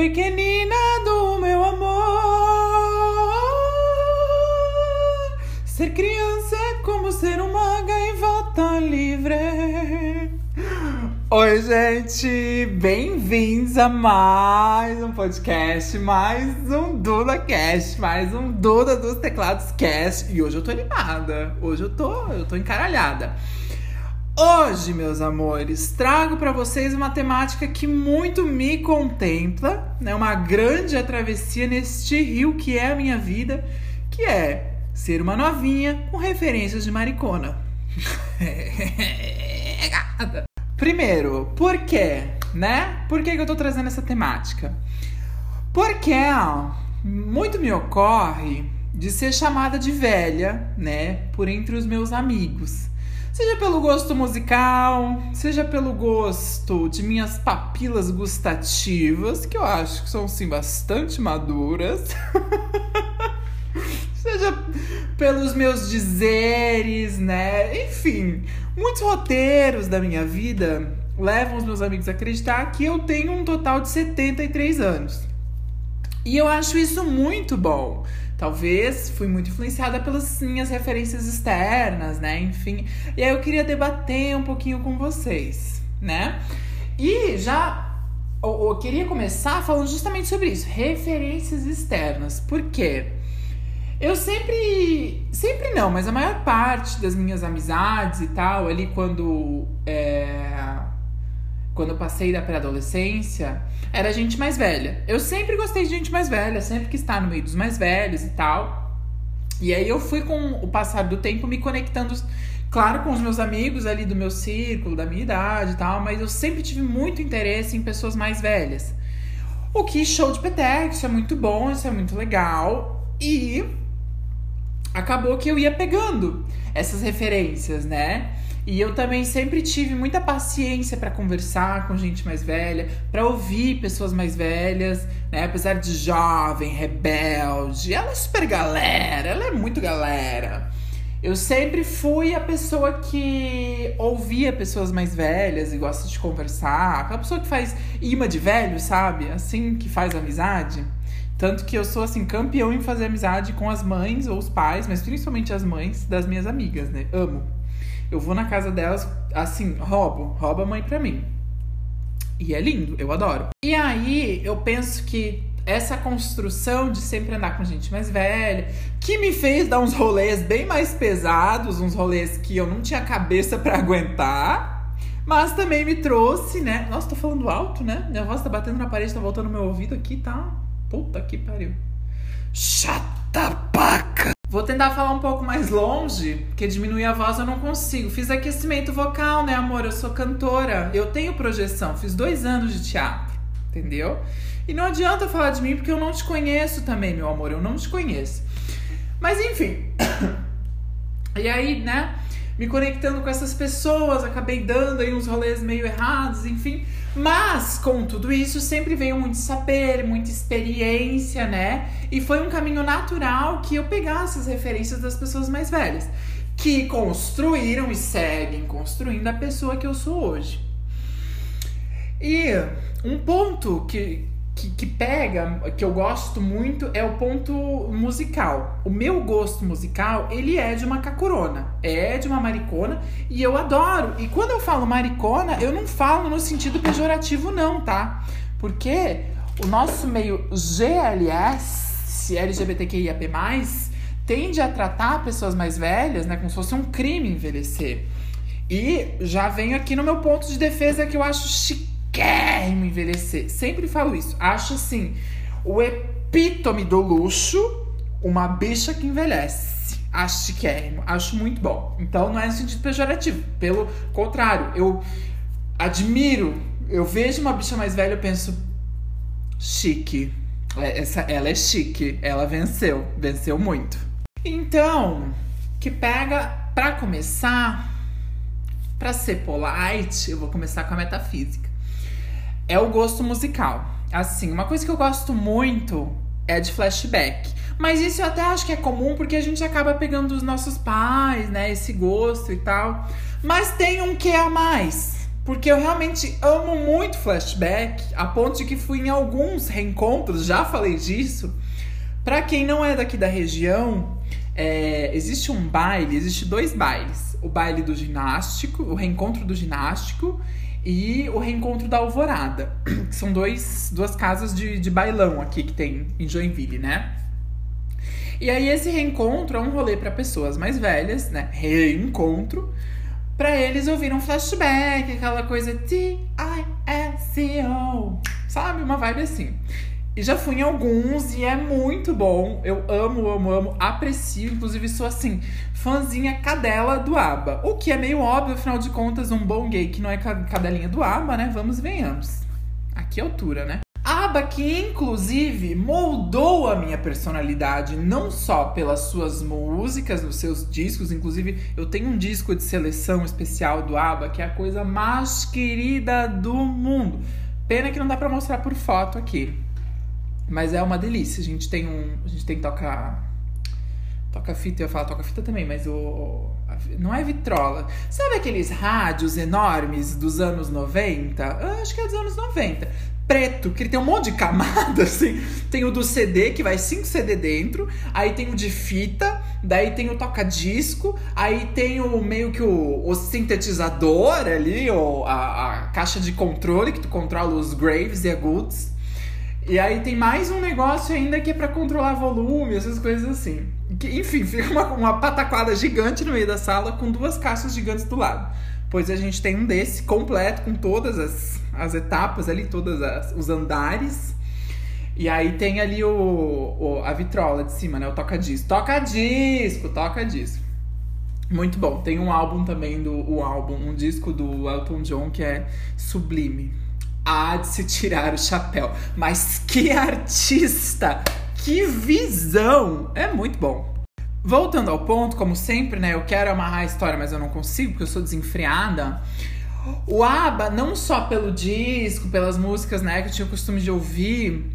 Pequenina do meu amor, ser criança é como ser uma gaivota livre. Oi, gente, bem-vindos a mais um podcast, mais um Duda Cast, mais um Duda dos Teclados Cast. E hoje eu tô animada, hoje eu tô, eu tô encaralhada. Hoje, meus amores, trago para vocês uma temática que muito me contempla, né? Uma grande travessia neste rio que é a minha vida, que é ser uma novinha com referências de maricona. Primeiro, por quê? Né? Por que, que eu tô trazendo essa temática? Porque ó, muito me ocorre de ser chamada de velha, né? Por entre os meus amigos. Seja pelo gosto musical, seja pelo gosto de minhas papilas gustativas, que eu acho que são sim bastante maduras. seja pelos meus dizeres, né? Enfim, muitos roteiros da minha vida levam os meus amigos a acreditar que eu tenho um total de 73 anos. E eu acho isso muito bom. Talvez fui muito influenciada pelas minhas referências externas, né? Enfim. E aí eu queria debater um pouquinho com vocês, né? E já eu, queria começar falando justamente sobre isso, referências externas. Por quê? Eu sempre. Sempre não, mas a maior parte das minhas amizades e tal, ali quando. É, quando eu passei da pré-adolescência, era gente mais velha. Eu sempre gostei de gente mais velha, sempre que está no meio dos mais velhos e tal. E aí eu fui com o passar do tempo me conectando, claro, com os meus amigos ali do meu círculo, da minha idade e tal, mas eu sempre tive muito interesse em pessoas mais velhas. O que show de peteco, isso é muito bom, isso é muito legal. E acabou que eu ia pegando essas referências, né? E eu também sempre tive muita paciência para conversar com gente mais velha, para ouvir pessoas mais velhas, né? Apesar de jovem, rebelde, ela é super galera, ela é muito galera. Eu sempre fui a pessoa que ouvia pessoas mais velhas e gosta de conversar, aquela pessoa que faz imã de velho, sabe? Assim que faz amizade. Tanto que eu sou, assim, campeão em fazer amizade com as mães ou os pais, mas principalmente as mães das minhas amigas, né? Amo. Eu vou na casa delas, assim, roubo, rouba a mãe pra mim. E é lindo, eu adoro. E aí eu penso que essa construção de sempre andar com gente mais velha, que me fez dar uns rolês bem mais pesados, uns rolês que eu não tinha cabeça para aguentar, mas também me trouxe, né? Nossa, tô falando alto, né? Minha voz tá batendo na parede, tá voltando no meu ouvido aqui, tá? Puta que pariu. Chata paca! Vou tentar falar um pouco mais longe, porque diminuir a voz eu não consigo. Fiz aquecimento vocal, né, amor? Eu sou cantora, eu tenho projeção, fiz dois anos de teatro, entendeu? E não adianta falar de mim porque eu não te conheço também, meu amor, eu não te conheço. Mas enfim. e aí, né? Me conectando com essas pessoas, acabei dando aí uns rolês meio errados, enfim. Mas, com tudo isso, sempre veio muito saber, muita experiência, né? E foi um caminho natural que eu pegasse as referências das pessoas mais velhas, que construíram e seguem construindo a pessoa que eu sou hoje. E um ponto que, que, que, pega, que eu gosto muito, é o ponto musical. O meu gosto musical, ele é de uma cacurona, é de uma maricona, e eu adoro. E quando eu falo maricona, eu não falo no sentido pejorativo, não, tá? Porque o nosso meio GLS, LGBTQIAP+, tende a tratar pessoas mais velhas, né, como se fosse um crime envelhecer. E já venho aqui no meu ponto de defesa que eu acho chique me envelhecer. Sempre falo isso. Acho assim, o epítome do luxo, uma bicha que envelhece. Acho chiquérrimo, acho muito bom. Então não é no sentido pejorativo. Pelo contrário, eu admiro. Eu vejo uma bicha mais velha, eu penso, chique. É, essa, ela é chique, ela venceu, venceu muito. Então, que pega para começar, para ser polite, eu vou começar com a metafísica é o gosto musical. Assim, uma coisa que eu gosto muito é de flashback. Mas isso eu até acho que é comum porque a gente acaba pegando dos nossos pais, né? Esse gosto e tal. Mas tem um que a mais. Porque eu realmente amo muito flashback, a ponto de que fui em alguns reencontros, já falei disso. Pra quem não é daqui da região, é, existe um baile, existe dois bailes. O baile do ginástico, o reencontro do ginástico e o reencontro da Alvorada. Que são dois, duas casas de, de bailão aqui que tem em Joinville, né? E aí esse reencontro é um rolê para pessoas mais velhas, né? Reencontro. Pra eles ouvir um flashback, aquela coisa T-I-S-O. Sabe? Uma vibe assim. E já fui em alguns e é muito bom. Eu amo, amo, amo, aprecio. Inclusive, sou assim, fãzinha cadela do ABBA. O que é meio óbvio, afinal de contas, um bom gay que não é cadelinha do ABBA, né? Vamos e venhamos. Aqui é altura, né? ABBA que, inclusive, moldou a minha personalidade, não só pelas suas músicas, nos seus discos. Inclusive, eu tenho um disco de seleção especial do ABBA, que é a coisa mais querida do mundo. Pena que não dá pra mostrar por foto aqui. Mas é uma delícia. A gente tem um. A gente tem que tocar. Toca fita, eu falo toca fita também, mas o. Não é vitrola. Sabe aqueles rádios enormes dos anos 90? Eu acho que é dos anos 90. Preto, que ele tem um monte de camada, assim. Tem o do CD, que vai 5 CD dentro. Aí tem o de fita. Daí tem o toca-disco. Aí tem o meio que o, o sintetizador ali, ou a, a caixa de controle, que tu controla os graves e agudos. E aí tem mais um negócio ainda que é para controlar volume, essas coisas assim. Que, enfim, fica uma, uma pataquada gigante no meio da sala com duas caixas gigantes do lado. Pois a gente tem um desse completo com todas as, as etapas ali, todos os andares. E aí tem ali o, o, a vitrola de cima, né? O toca-disco. Toca-disco, toca-disco. Muito bom. Tem um álbum também do o álbum, um disco do Elton John que é sublime há de se tirar o chapéu. Mas que artista! Que visão! É muito bom. Voltando ao ponto, como sempre, né? Eu quero amarrar a história, mas eu não consigo, porque eu sou desenfreada. O ABBA, não só pelo disco, pelas músicas, né, que eu tinha o costume de ouvir,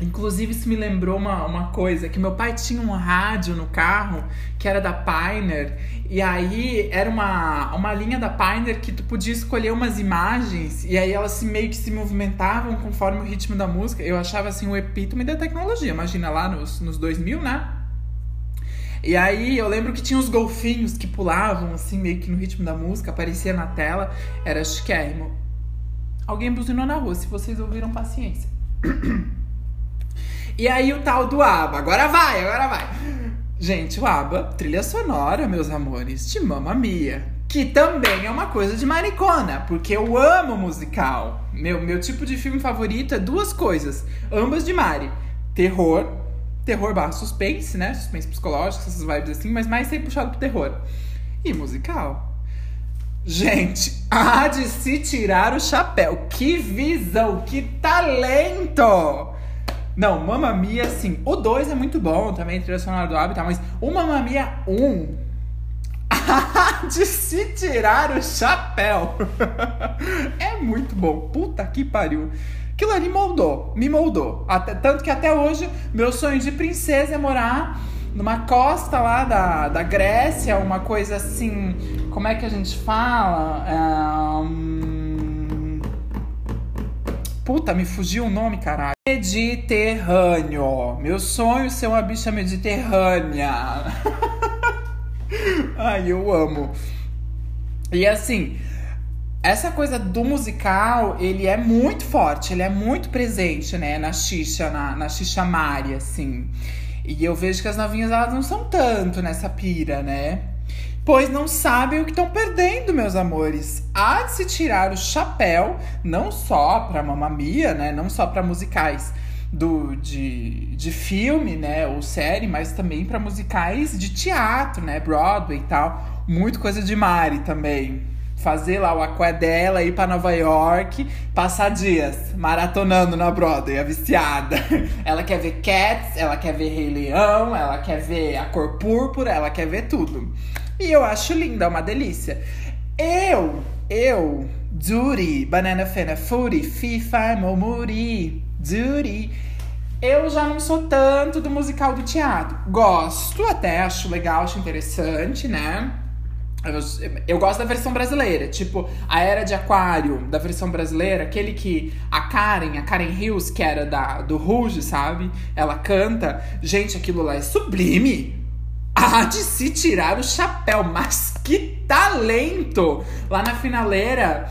Inclusive, isso me lembrou uma, uma coisa, que meu pai tinha um rádio no carro que era da Pioneer, e aí era uma, uma linha da Pioneer que tu podia escolher umas imagens, e aí elas se, meio que se movimentavam conforme o ritmo da música. Eu achava assim o epítome da tecnologia, imagina lá nos, nos 2000, né? E aí eu lembro que tinha uns golfinhos que pulavam assim, meio que no ritmo da música, aparecia na tela, era chiquérrimo. Alguém buzinou na rua, se vocês ouviram, paciência. E aí o tal do ABBA. Agora vai, agora vai. Gente, o ABBA, trilha sonora, meus amores, de Mamma Mia. Que também é uma coisa de maricona, porque eu amo musical. Meu, meu tipo de filme favorito é duas coisas, ambas de Mari. Terror, terror barra suspense, né? Suspense psicológico, essas vibes assim, mas mais sempre puxado pro terror. E musical. Gente, há de se tirar o chapéu. Que visão, que talento! Não, Mamma Mia, assim, o 2 é muito bom também, trilha sonora do Habitat, mas o Mamma Mia 1 de se tirar o chapéu. é muito bom. Puta que pariu. Aquilo ali moldou, me moldou. Até, tanto que até hoje, meu sonho de princesa é morar numa costa lá da, da Grécia, uma coisa assim. Como é que a gente fala? É, um... Puta, me fugiu o nome, caralho. Mediterrâneo. Meu sonho é ser uma bicha mediterrânea. Ai, eu amo. E assim, essa coisa do musical, ele é muito forte, ele é muito presente, né, na Xixa, na, na Xixa Mari, assim. E eu vejo que as novinhas, elas não são tanto nessa pira, né? Pois não sabem o que estão perdendo, meus amores. Há de se tirar o chapéu, não só para mamamia, né? Não só para musicais do, de, de filme, né? Ou série, mas também para musicais de teatro, né? Broadway e tal. Muito coisa de Mari também. Fazer lá o aqué dela, ir para Nova York, passar dias maratonando na Broadway, a viciada. Ela quer ver Cats, ela quer ver Rei Leão, ela quer ver A Cor Púrpura, ela quer ver tudo. E eu acho linda, é uma delícia. Eu, eu, Duri, Banana Fena Furi, FIFA, Momuri, Duri. Eu já não sou tanto do musical do teatro. Gosto até, acho legal, acho interessante, né? Eu, eu, gosto da versão brasileira, tipo, a Era de Aquário da versão brasileira, aquele que a Karen, a Karen Hills, que era da, do Rouge, sabe? Ela canta. Gente, aquilo lá é sublime. De se tirar o chapéu, mas que talento! Lá na finaleira.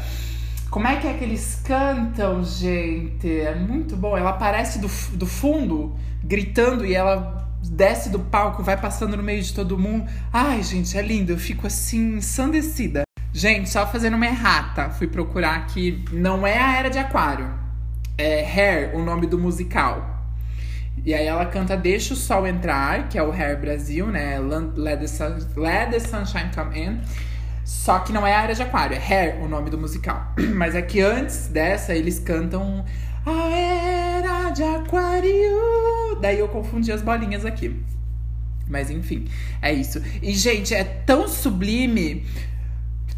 Como é que é que eles cantam, gente? É muito bom. Ela aparece do, do fundo, gritando, e ela desce do palco, vai passando no meio de todo mundo. Ai, gente, é lindo. Eu fico assim, ensandecida. Gente, só fazendo uma errata. Fui procurar aqui. Não é a Era de Aquário. É Hair, o nome do musical. E aí ela canta Deixa o Sol Entrar, que é o Hair Brasil, né? Let the, sun, Let the Sunshine Come In. Só que não é a Era de Aquário, é Hair o nome do musical. Mas é que antes dessa eles cantam A Era de Aquário. Daí eu confundi as bolinhas aqui. Mas enfim, é isso. E, gente, é tão sublime.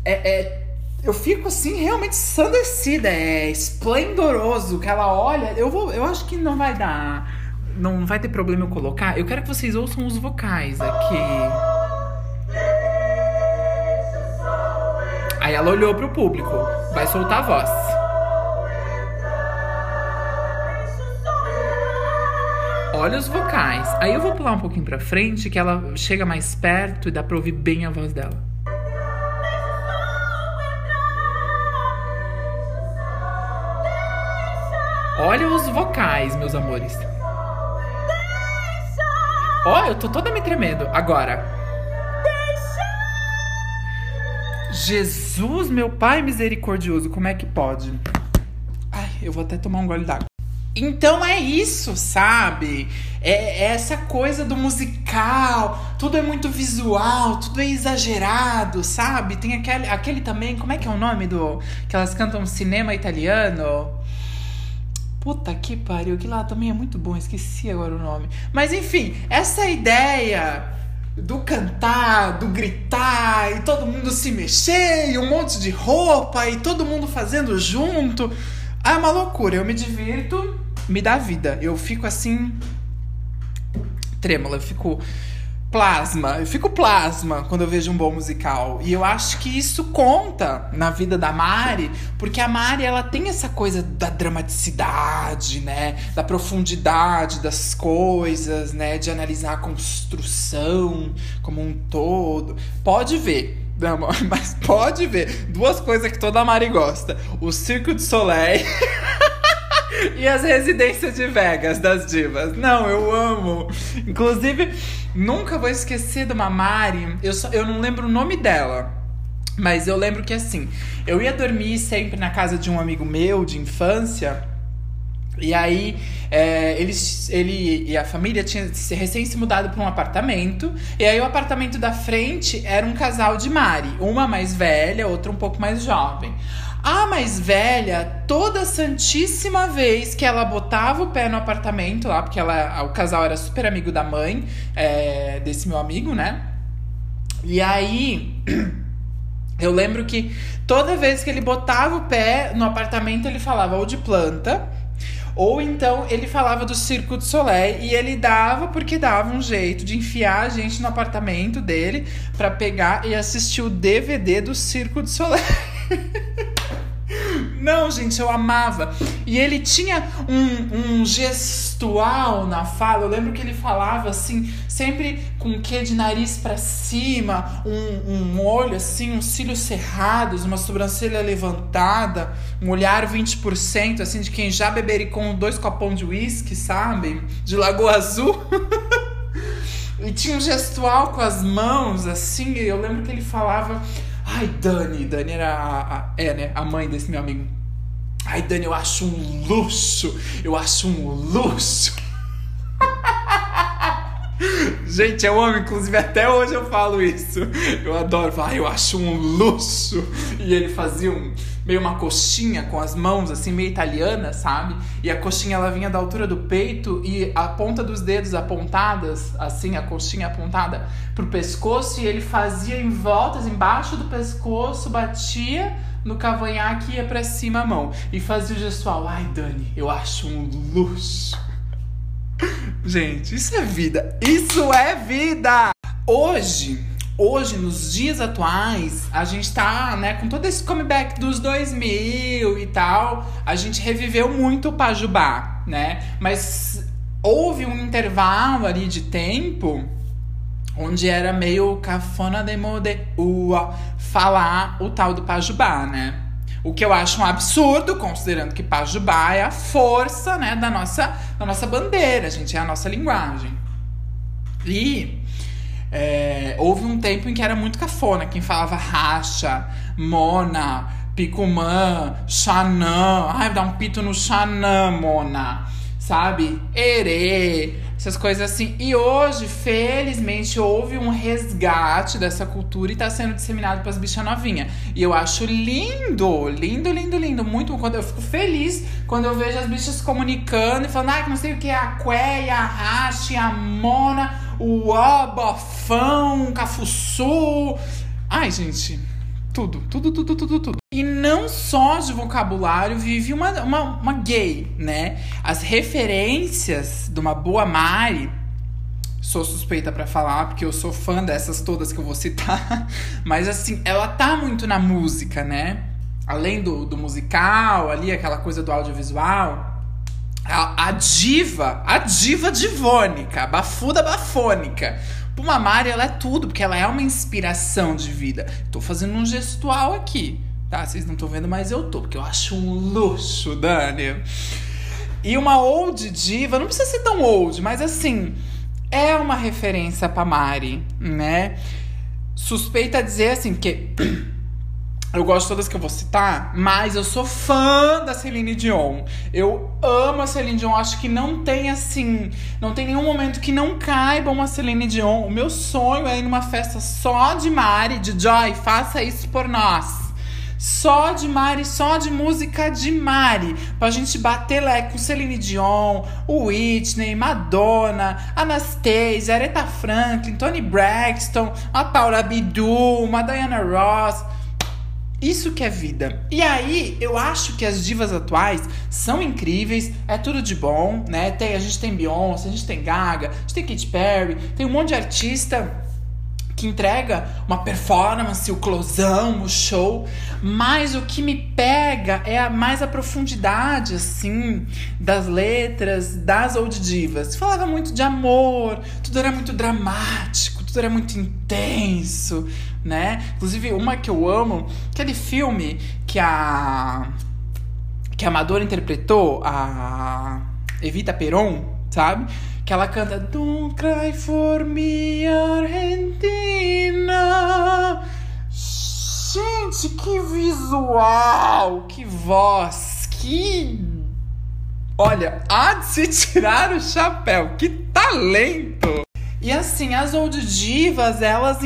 É, é, eu fico assim, realmente ensandecida. É esplendoroso que ela olha. Eu, vou, eu acho que não vai dar. Não vai ter problema eu colocar. Eu quero que vocês ouçam os vocais aqui. Aí ela olhou pro público. Vai soltar a voz. Olha os vocais. Aí eu vou pular um pouquinho pra frente, que ela chega mais perto e dá pra ouvir bem a voz dela. Olha os vocais, meus amores. Ó, oh, eu tô toda me tremendo. Agora. Jesus, meu Pai misericordioso, como é que pode? Ai, eu vou até tomar um gole d'água. Então é isso, sabe? É, é, essa coisa do musical, tudo é muito visual, tudo é exagerado, sabe? Tem aquele, aquele também, como é que é o nome do. que elas cantam cinema italiano? Puta que pariu, que lá também é muito bom, esqueci agora o nome. Mas enfim, essa ideia do cantar, do gritar e todo mundo se mexer e um monte de roupa e todo mundo fazendo junto. É uma loucura. Eu me divirto, me dá vida. Eu fico assim trêmula, eu fico plasma. Eu fico plasma quando eu vejo um bom musical. E eu acho que isso conta na vida da Mari, porque a Mari ela tem essa coisa da dramaticidade, né? Da profundidade das coisas, né? De analisar a construção como um todo. Pode ver. Não, mas pode ver. Duas coisas que toda Mari gosta: o Circo de Soleil. e as residências de Vegas das divas. Não, eu amo. Inclusive, nunca vou esquecer de uma Mari. Eu, só, eu não lembro o nome dela. Mas eu lembro que assim, eu ia dormir sempre na casa de um amigo meu de infância. E aí, é, eles, ele e a família tinham recém se mudado para um apartamento. E aí, o apartamento da frente era um casal de Mari. Uma mais velha, outra um pouco mais jovem. A mais velha, toda santíssima vez que ela botava o pé no apartamento lá, porque ela, o casal era super amigo da mãe é, desse meu amigo, né? E aí. Eu lembro que toda vez que ele botava o pé no apartamento, ele falava ou de planta, ou então ele falava do Circo de Soleil e ele dava porque dava um jeito de enfiar a gente no apartamento dele para pegar e assistir o DVD do Circo de Soleil. Não, gente, eu amava. E ele tinha um, um gestual na fala. Eu lembro que ele falava assim, sempre com o quê de nariz para cima, um, um olho assim, uns cílios cerrados, uma sobrancelha levantada, um olhar 20%, assim, de quem já bebericou dois copões de uísque, sabe? De Lagoa Azul. e tinha um gestual com as mãos, assim. Eu lembro que ele falava Ai, Dani, Dani era a, a, é, né, a mãe desse meu amigo. Ai, Dani, eu acho um luxo. Eu acho um luxo. Gente, eu amo, inclusive até hoje eu falo isso. Eu adoro falar, eu acho um luxo. E ele fazia um, meio uma coxinha com as mãos, assim, meio italiana, sabe? E a coxinha ela vinha da altura do peito e a ponta dos dedos apontadas, assim, a coxinha apontada pro pescoço, e ele fazia em voltas, embaixo do pescoço, batia no cavanhaque e ia pra cima a mão. E fazia o gestual. Ai, Dani, eu acho um luxo. Gente, isso é vida. Isso é vida! Hoje, hoje, nos dias atuais, a gente tá, né, com todo esse comeback dos 2000 e tal, a gente reviveu muito o Pajubá, né? Mas houve um intervalo ali de tempo onde era meio cafona de mode ua falar o tal do Pajubá, né? O que eu acho um absurdo, considerando que Pajubá é a força, né, da nossa, da nossa bandeira, gente, é a nossa linguagem. E é, houve um tempo em que era muito cafona, quem falava racha, mona, picumã, xanã, ai, dá um pito no xanã, mona, sabe? Erê, essas coisas assim. E hoje, felizmente, houve um resgate dessa cultura e tá sendo disseminado para as bichas novinhas. E eu acho lindo, lindo, lindo, lindo. Muito quando eu fico feliz quando eu vejo as bichas comunicando e falando, ah, que não sei o que é a quéia, a rache, a mona, o ó, bofão, cafuçu. Ai, gente, tudo, tudo, tudo, tudo, tudo. E não só de vocabulário vive uma, uma, uma gay, né? As referências de uma boa Mari sou suspeita para falar, porque eu sou fã dessas todas que eu vou citar. Mas assim, ela tá muito na música, né? Além do, do musical, ali, aquela coisa do audiovisual. A, a diva, a diva divônica, a bafuda bafônica. Uma Mari, ela é tudo, porque ela é uma inspiração de vida. Tô fazendo um gestual aqui, tá? Vocês não estão vendo, mas eu tô, porque eu acho um luxo, Dani. E uma old diva, não precisa ser tão old, mas assim, é uma referência pra Mari, né? Suspeita dizer assim, que eu gosto de todas que eu vou citar, mas eu sou fã da Celine Dion. Eu amo a Celine Dion. Acho que não tem assim, não tem nenhum momento que não caiba uma Celine Dion. O meu sonho é ir numa festa só de Mari, de Joy, faça isso por nós. Só de Mari, só de música de Mari. Pra gente bater leque com Celine Dion, Whitney, Madonna, Anastasia, Aretha Franklin, Tony Braxton, a Paula Abdul, uma Diana Ross. Isso que é vida. E aí, eu acho que as divas atuais são incríveis, é tudo de bom, né? Tem, a gente tem Beyoncé, a gente tem Gaga, a gente tem Katy Perry, tem um monte de artista que entrega uma performance, o closão, o show, mas o que me pega é a mais a profundidade assim das letras das old divas. Falava muito de amor, tudo era muito dramático, tudo era muito intenso, né? Inclusive uma que eu amo, aquele filme que a que a Amadora interpretou, a Evita Peron, sabe? Que ela canta Don't cry for me, Argentina. Gente, que visual, que voz, que. Olha, há de se tirar o chapéu, que talento! E assim, as old divas, elas,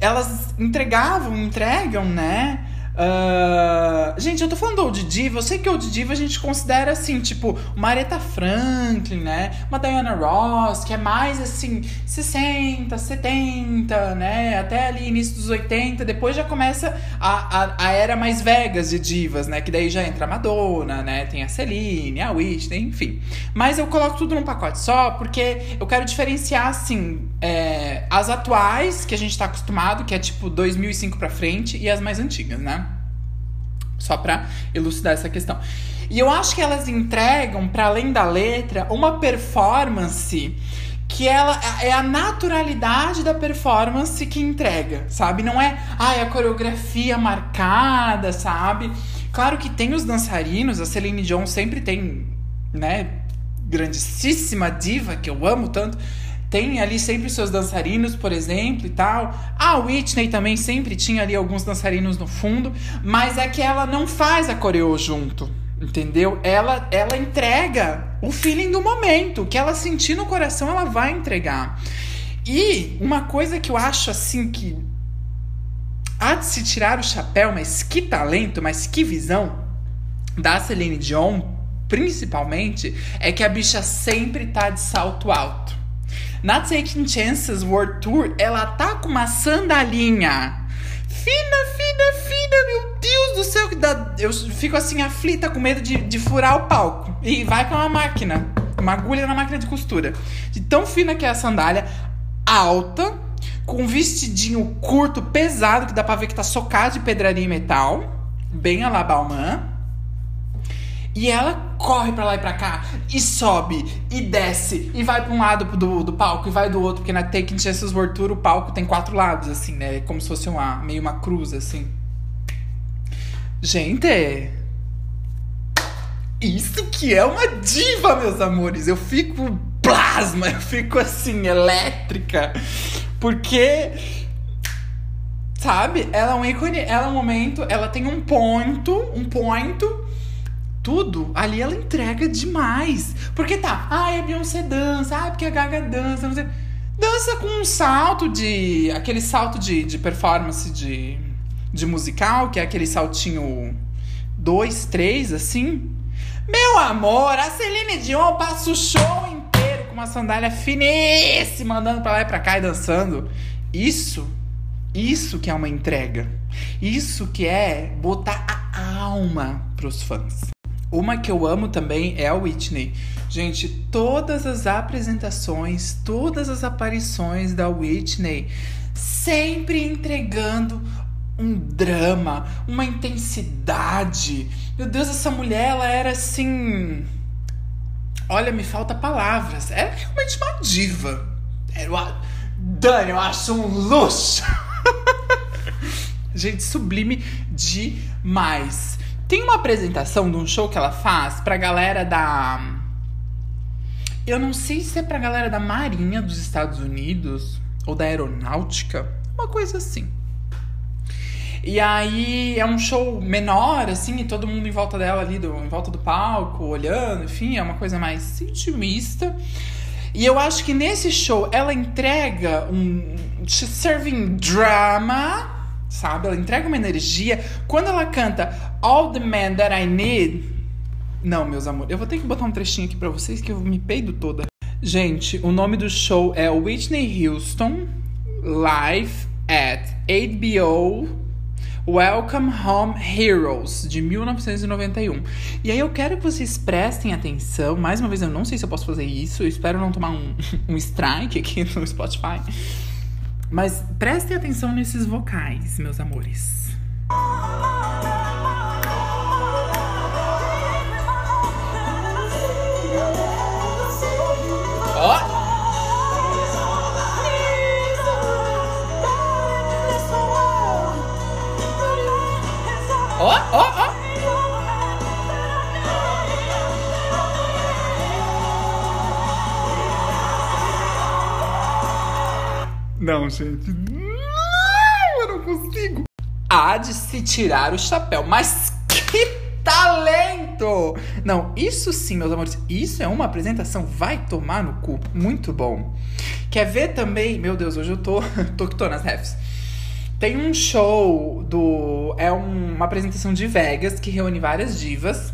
elas entregavam, entregam, né? Uh, gente, eu tô falando old diva, eu sei que old diva a gente considera assim, tipo, uma Aretha Franklin, né? Uma Diana Ross, que é mais assim, 60, 70, né? Até ali início dos 80, depois já começa a, a, a era mais vegas de divas, né? Que daí já entra a Madonna, né? Tem a Celine, a Whitney, enfim. Mas eu coloco tudo num pacote só, porque eu quero diferenciar, assim, é, as atuais, que a gente tá acostumado, que é tipo 2005 pra frente, e as mais antigas, né? Só para elucidar essa questão. E eu acho que elas entregam, para além da letra, uma performance que ela é a naturalidade da performance que entrega, sabe? Não é, ai, a coreografia marcada, sabe? Claro que tem os dançarinos, a Celine Dion sempre tem, né, grandíssima diva que eu amo tanto, tem ali sempre seus dançarinos, por exemplo, e tal. A Whitney também sempre tinha ali alguns dançarinos no fundo, mas é que ela não faz a coreô junto, entendeu? Ela, ela entrega o feeling do momento, o que ela sentir no coração, ela vai entregar. E uma coisa que eu acho assim que há de se tirar o chapéu, mas que talento, mas que visão da Celine Dion, principalmente, é que a bicha sempre tá de salto alto. Na Taking Chances World Tour, ela tá com uma sandalinha fina, fina, fina. Meu Deus do céu, que dá. Eu fico assim aflita com medo de, de furar o palco. E vai com uma máquina, uma agulha na máquina de costura. De tão fina que é a sandália, alta, com um vestidinho curto, pesado, que dá pra ver que tá socado de pedraria e metal, bem a la Balmain. E ela corre pra lá e pra cá, e sobe, e desce, e vai pra um lado do, do palco, e vai do outro, porque na Taking Chances World Tour o palco tem quatro lados, assim, né? Como se fosse uma, meio uma cruz, assim. Gente, isso que é uma diva, meus amores. Eu fico plasma, eu fico assim, elétrica. Porque, sabe, ela é um ícone, ela é um momento, ela tem um ponto, um ponto tudo, ali ela entrega demais. Porque tá, ai, a Beyoncé dança, ai, porque a Gaga dança, não sei. Dança com um salto de. aquele salto de, de performance de, de musical, que é aquele saltinho 2, 3, assim. Meu amor, a Celine Dion passa o show inteiro com uma sandália finíssima, andando pra lá e pra cá e dançando. Isso, isso que é uma entrega. Isso que é botar a alma pros fãs. Uma que eu amo também é a Whitney. Gente, todas as apresentações, todas as aparições da Whitney, sempre entregando um drama, uma intensidade. Meu Deus, essa mulher, ela era assim. Olha, me falta palavras. Era realmente uma diva. Era uma. Dani, eu acho um luxo. Gente, sublime demais. Tem uma apresentação de um show que ela faz pra galera da. Eu não sei se é pra galera da Marinha dos Estados Unidos ou da Aeronáutica, uma coisa assim. E aí é um show menor, assim, e todo mundo em volta dela ali, do, em volta do palco, olhando, enfim, é uma coisa mais intimista. E eu acho que nesse show ela entrega um. serving drama sabe? Ela entrega uma energia. Quando ela canta All the Man That I Need. Não, meus amores, eu vou ter que botar um trechinho aqui pra vocês que eu me peido toda. Gente, o nome do show é Whitney Houston Live at HBO Welcome Home Heroes, de 1991. E aí eu quero que vocês prestem atenção. Mais uma vez, eu não sei se eu posso fazer isso. Eu espero não tomar um, um strike aqui no Spotify. Mas prestem atenção nesses vocais, meus amores. Ó! Ó, ó, ó! Não, gente. Não, eu não consigo. Há de se tirar o chapéu. Mas talento! Não, isso sim, meus amores. Isso é uma apresentação. Vai tomar no cu. Muito bom. Quer ver também? Meu Deus, hoje eu tô. tô que tô nas refs. Tem um show do. É um, uma apresentação de Vegas que reúne várias divas.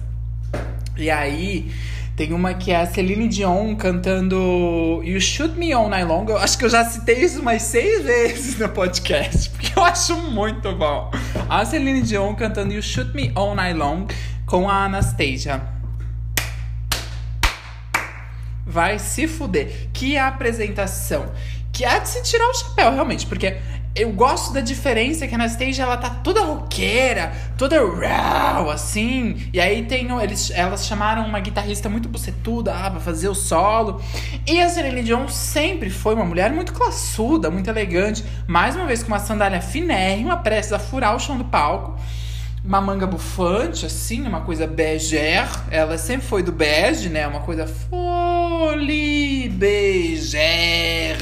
E aí tem uma que é a Celine Dion cantando You Shoot Me All Night Long. Eu acho que eu já citei isso umas seis vezes no podcast, porque eu acho muito bom. A Celine Dion cantando You Shoot Me All Night Long com a Anastasia. Vai se fuder. Que apresentação. Que há de se tirar o chapéu, realmente, porque eu gosto da diferença que a Anastasia ela tá toda roqueira, toda raw, assim. E aí tem eles, elas chamaram uma guitarrista muito bucetuda ah, pra fazer o solo. E a Celine Dion sempre foi uma mulher muito classuda, muito elegante. Mais uma vez com uma sandália finérrima, prestes a furar o chão do palco. Uma manga bufante, assim, uma coisa beger. Ela sempre foi do bege, né? Uma coisa folie beger.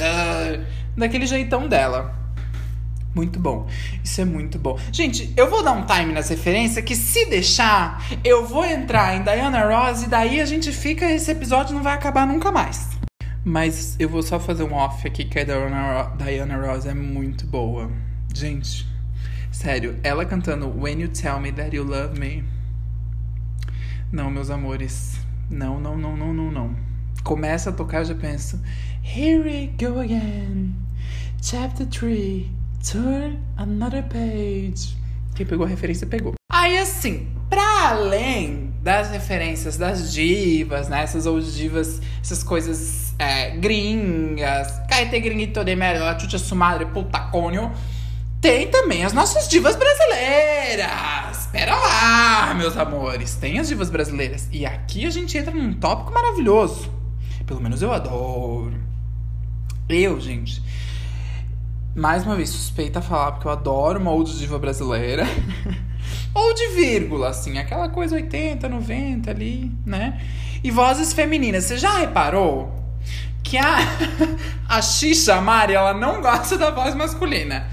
Daquele jeitão dela. Muito bom. Isso é muito bom. Gente, eu vou dar um time nas referências que se deixar, eu vou entrar em Diana Ross e daí a gente fica. Esse episódio não vai acabar nunca mais. Mas eu vou só fazer um off aqui que a Diana, Diana Ross é muito boa. Gente, sério, ela cantando When You Tell Me That You Love Me. Não, meus amores. Não, não, não, não, não, não. Começa a tocar, já penso. Here we go again. Chapter 3. Turn another page. Quem pegou a referência pegou. Aí assim, pra além das referências das divas, né? Essas divas, essas coisas é, gringas. Caete gringuito de merda, chucha su madre, puta conho. Tem também as nossas divas brasileiras. Pera lá, meus amores. Tem as divas brasileiras. E aqui a gente entra num tópico maravilhoso. Pelo menos eu adoro. Eu, gente. Mais uma vez, suspeita a falar, porque eu adoro uma old diva brasileira. Ou de vírgula, assim, aquela coisa 80, 90 ali, né? E vozes femininas. Você já reparou que a, a Xixa Mari, ela não gosta da voz masculina?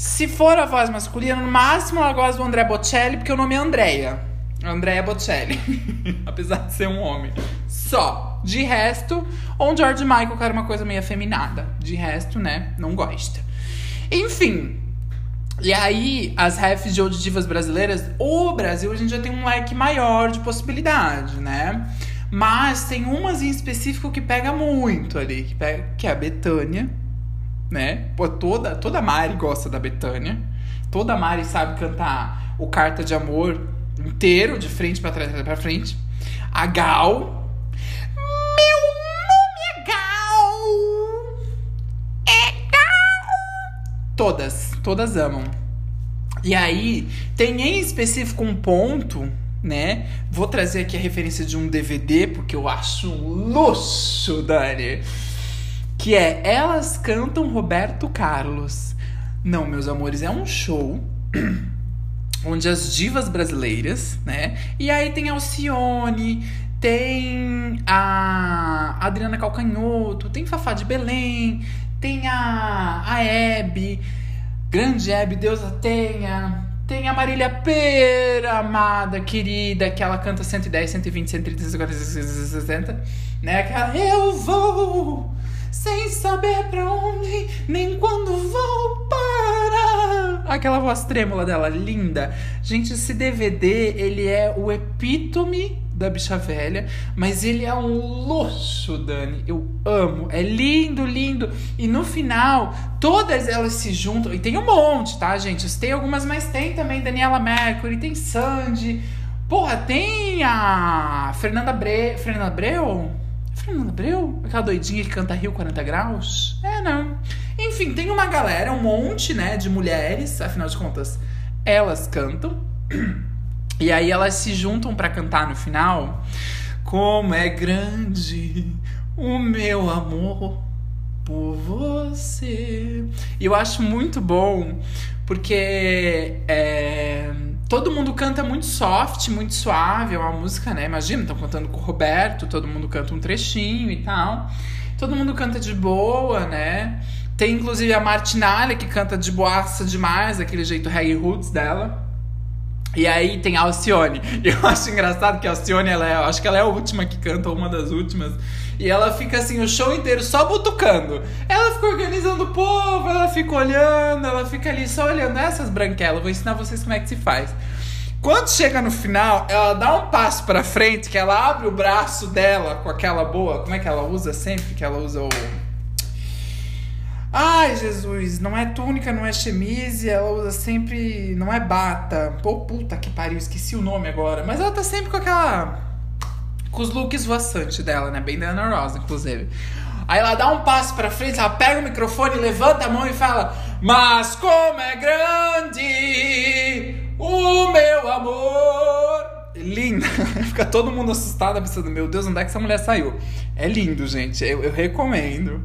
Se for a voz masculina, no máximo ela gosta do André Bocelli, porque o nome é Andrea. Andrea Bocelli. Apesar de ser um homem. Só. De resto, ou George Michael, que era uma coisa meio afeminada. De resto, né, não gosta. Enfim, e aí, as refs de divas brasileiras, o Brasil, a gente já tem um leque maior de possibilidade, né? Mas tem umas em específico que pega muito ali, que, pega, que é a Betânia, né? Pô, toda, toda Mari gosta da Betânia. Toda Mari sabe cantar o Carta de Amor inteiro, de frente para trás para frente. A Gal, Todas, todas amam. E aí, tem em específico um ponto, né? Vou trazer aqui a referência de um DVD, porque eu acho luxo, Dani. Que é Elas Cantam Roberto Carlos. Não, meus amores, é um show onde as divas brasileiras, né? E aí tem Alcione, tem a Adriana Calcanhoto, tem Fafá de Belém, tem a, a Hebe, grande Hebe, Deus a tenha. Tem a Marília Pera, amada, querida, que ela canta 110, 120, 130, 140, 160, né? Aquela eu vou sem saber pra onde, nem quando vou parar. Aquela voz trêmula dela, linda. Gente, esse DVD, ele é o epítome da bicha velha, mas ele é um luxo, Dani. Eu amo. É lindo, lindo. E no final, todas elas se juntam. E tem um monte, tá, gente? Tem algumas, mas tem também Daniela Mercury, tem Sandy. Porra, tem a Fernanda Bre... Fernanda Abreu? Fernanda Abreu? Aquela doidinha que canta Rio 40 Graus? É, não. Enfim, tem uma galera, um monte, né, de mulheres, afinal de contas, elas cantam. E aí elas se juntam para cantar no final. Como é grande o meu amor por você. E eu acho muito bom porque é, todo mundo canta muito soft, muito suave. É uma música, né? Imagina, estão cantando com o Roberto, todo mundo canta um trechinho e tal. Todo mundo canta de boa, né? Tem inclusive a Martinalha que canta de boaça demais, aquele jeito reggae roots dela. E aí tem a Alcione. Eu acho engraçado que a Alcione, ela é, acho que ela é a última que canta, uma das últimas. E ela fica assim o show inteiro só butucando. Ela fica organizando o povo, ela fica olhando, ela fica ali só olhando essas branquelas. Vou ensinar vocês como é que se faz. Quando chega no final, ela dá um passo para frente, que ela abre o braço dela com aquela boa, como é que ela usa sempre? Que ela usa o Ai, Jesus, não é túnica, não é chemise, ela usa sempre. Não é bata. Pô, puta que pariu, esqueci o nome agora. Mas ela tá sempre com aquela. Com os looks voaçantes dela, né? Bem da Ana Rosa, inclusive. Aí ela dá um passo pra frente, ela pega o microfone, levanta a mão e fala: Mas como é grande o meu amor. Linda. Fica todo mundo assustado, pensando: Meu Deus, onde é que essa mulher saiu? É lindo, gente. Eu, eu recomendo.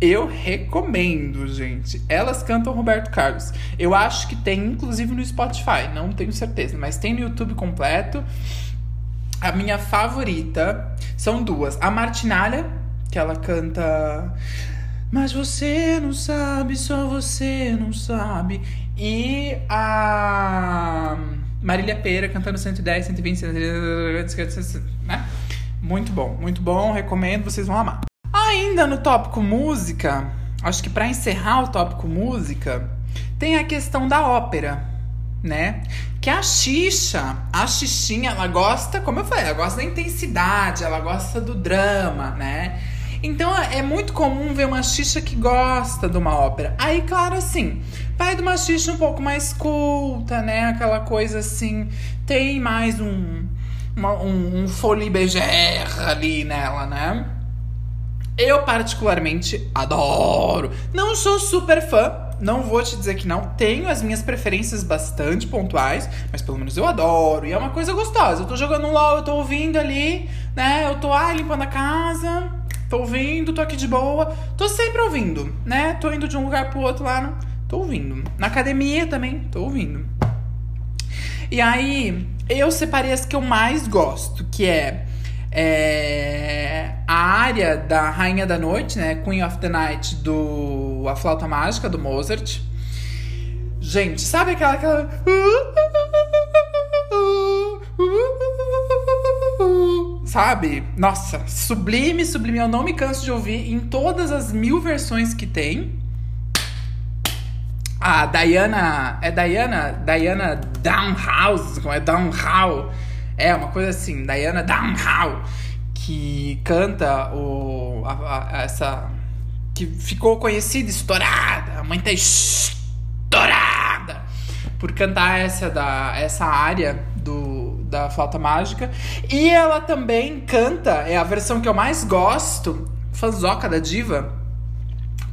Eu recomendo, gente. Elas cantam Roberto Carlos. Eu acho que tem, inclusive, no Spotify. Não tenho certeza, mas tem no YouTube completo. A minha favorita são duas. A Martinalha, que ela canta. Mas você não sabe, só você não sabe. E a Marília Pera cantando 110, 120, 130, né? Muito bom, muito bom, recomendo, vocês vão amar. Ainda no tópico música, acho que para encerrar o tópico música, tem a questão da ópera, né? Que a Xixa, a Xixinha, ela gosta, como eu falei, ela gosta da intensidade, ela gosta do drama, né? Então é muito comum ver uma Xixa que gosta de uma ópera. Aí, claro, assim, vai de uma Xixa um pouco mais culta, né? Aquela coisa assim, tem mais um uma, um, um folie bergère ali nela, né? Eu particularmente adoro. Não sou super fã, não vou te dizer que não. Tenho as minhas preferências bastante pontuais, mas pelo menos eu adoro. E é uma coisa gostosa. Eu tô jogando um LOL, eu tô ouvindo ali, né? Eu tô ah, limpando a casa, tô ouvindo, tô aqui de boa. Tô sempre ouvindo, né? Tô indo de um lugar pro outro lá, tô ouvindo. Na academia também, tô ouvindo. E aí, eu separei as que eu mais gosto, que é, é a área da Rainha da Noite, né? Queen of the Night do A Flauta Mágica do Mozart. Gente, sabe aquela aquela Sabe? Nossa, sublime, sublime. Eu não me canso de ouvir em todas as mil versões que tem. A Diana. É Diana? Diana Downhouse? Como é Downhouse? É, uma coisa assim. Diana Downhouse. Que canta o, a, a, essa. Que ficou conhecida, estourada. A mãe tá estourada. Por cantar essa, da, essa área do, da flauta mágica. E ela também canta, é a versão que eu mais gosto, fanzoca da diva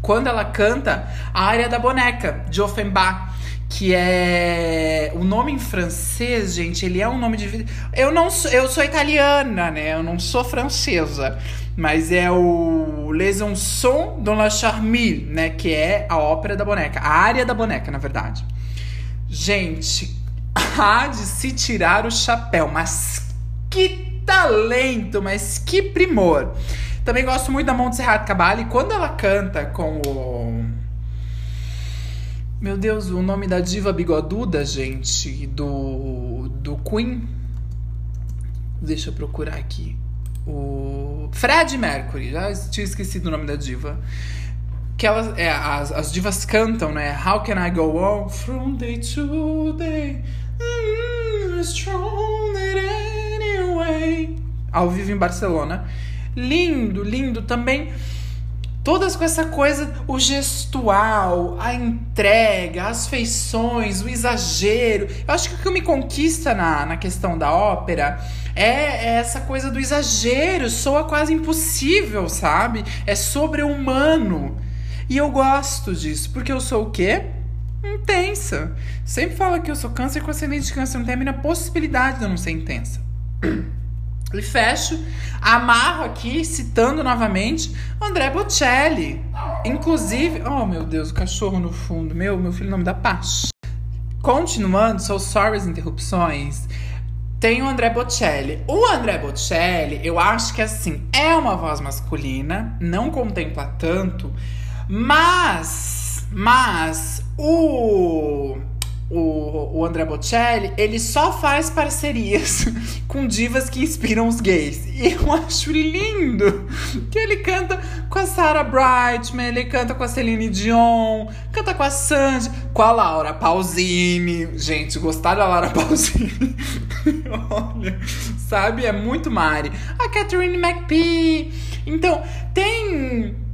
quando ela canta a área da boneca, de Offenbach. Que é. O nome em francês, gente, ele é um nome de. Eu não sou, eu sou italiana, né? Eu não sou francesa. Mas é o Les Chansons de la Charmille, né? Que é a ópera da boneca. A área da boneca, na verdade. Gente, há de se tirar o chapéu. Mas que talento, mas que primor. Também gosto muito da Montserrat Cabal. quando ela canta com o. Meu Deus, o nome da diva bigoduda, gente, do, do Queen. Deixa eu procurar aqui. O Fred Mercury, já tinha esquecido o nome da diva. Que elas, é, as, as divas cantam, né? How can I go on from day to day? Mm, strong anyway. Ao vivo em Barcelona. Lindo, lindo também. Todas com essa coisa, o gestual, a entrega, as feições, o exagero. Eu acho que o que me conquista na, na questão da ópera é, é essa coisa do exagero. Soa quase impossível, sabe? É sobre-humano. E eu gosto disso, porque eu sou o quê? Intensa. Sempre falo que eu sou câncer com ascendente de câncer. Não tem a possibilidade de eu não ser intensa. E fecho, amarro aqui, citando novamente, André Bocelli. Inclusive, oh meu Deus, o cachorro no fundo, meu, meu filho não me dá paz. Continuando, sou sorry as interrupções. Tem o André Bocelli. O André Bocelli, eu acho que assim, é uma voz masculina, não contempla tanto, mas, mas o o, o André Bocelli, ele só faz parcerias com divas que inspiram os gays. E eu acho lindo que ele canta com a Sarah Brightman, ele canta com a Celine Dion, canta com a Sandy, com a Laura Pausini. Gente, gostar da Laura Pausini? Olha, sabe? É muito Mari. A Catherine McPhee. Então, tem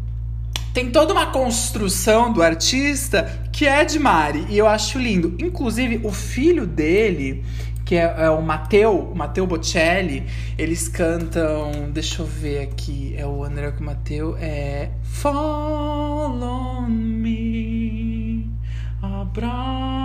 tem toda uma construção do artista que é de Mari. E eu acho lindo. Inclusive, o filho dele, que é, é o Matteo, o Matteo Bocelli, eles cantam. Deixa eu ver aqui. É o André com o Matteo. É. Fall on me. Abraça-me.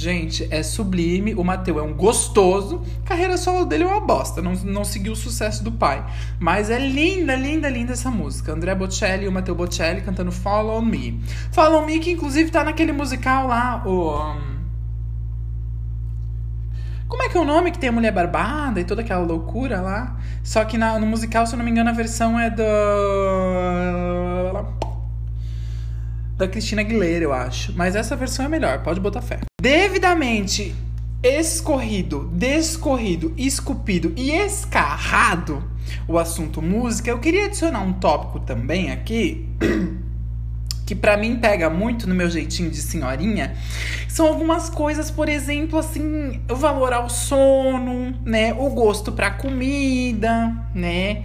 Gente, é sublime. O Mateu é um gostoso. Carreira solo dele é uma bosta. Não, não seguiu o sucesso do pai. Mas é linda, linda, linda essa música. André Bocelli e o Mateu Bocelli cantando Follow Me. Follow Me, que inclusive tá naquele musical lá, o. Um... Como é que é o nome que tem a mulher barbada e toda aquela loucura lá? Só que na, no musical, se eu não me engano, a versão é do da Cristina Aguilera, eu acho. Mas essa versão é melhor, pode botar fé. Devidamente escorrido, descorrido, esculpido e escarrado o assunto música, eu queria adicionar um tópico também aqui. que para mim pega muito no meu jeitinho de senhorinha, são algumas coisas, por exemplo, assim, o valor ao sono, né, o gosto para comida, né?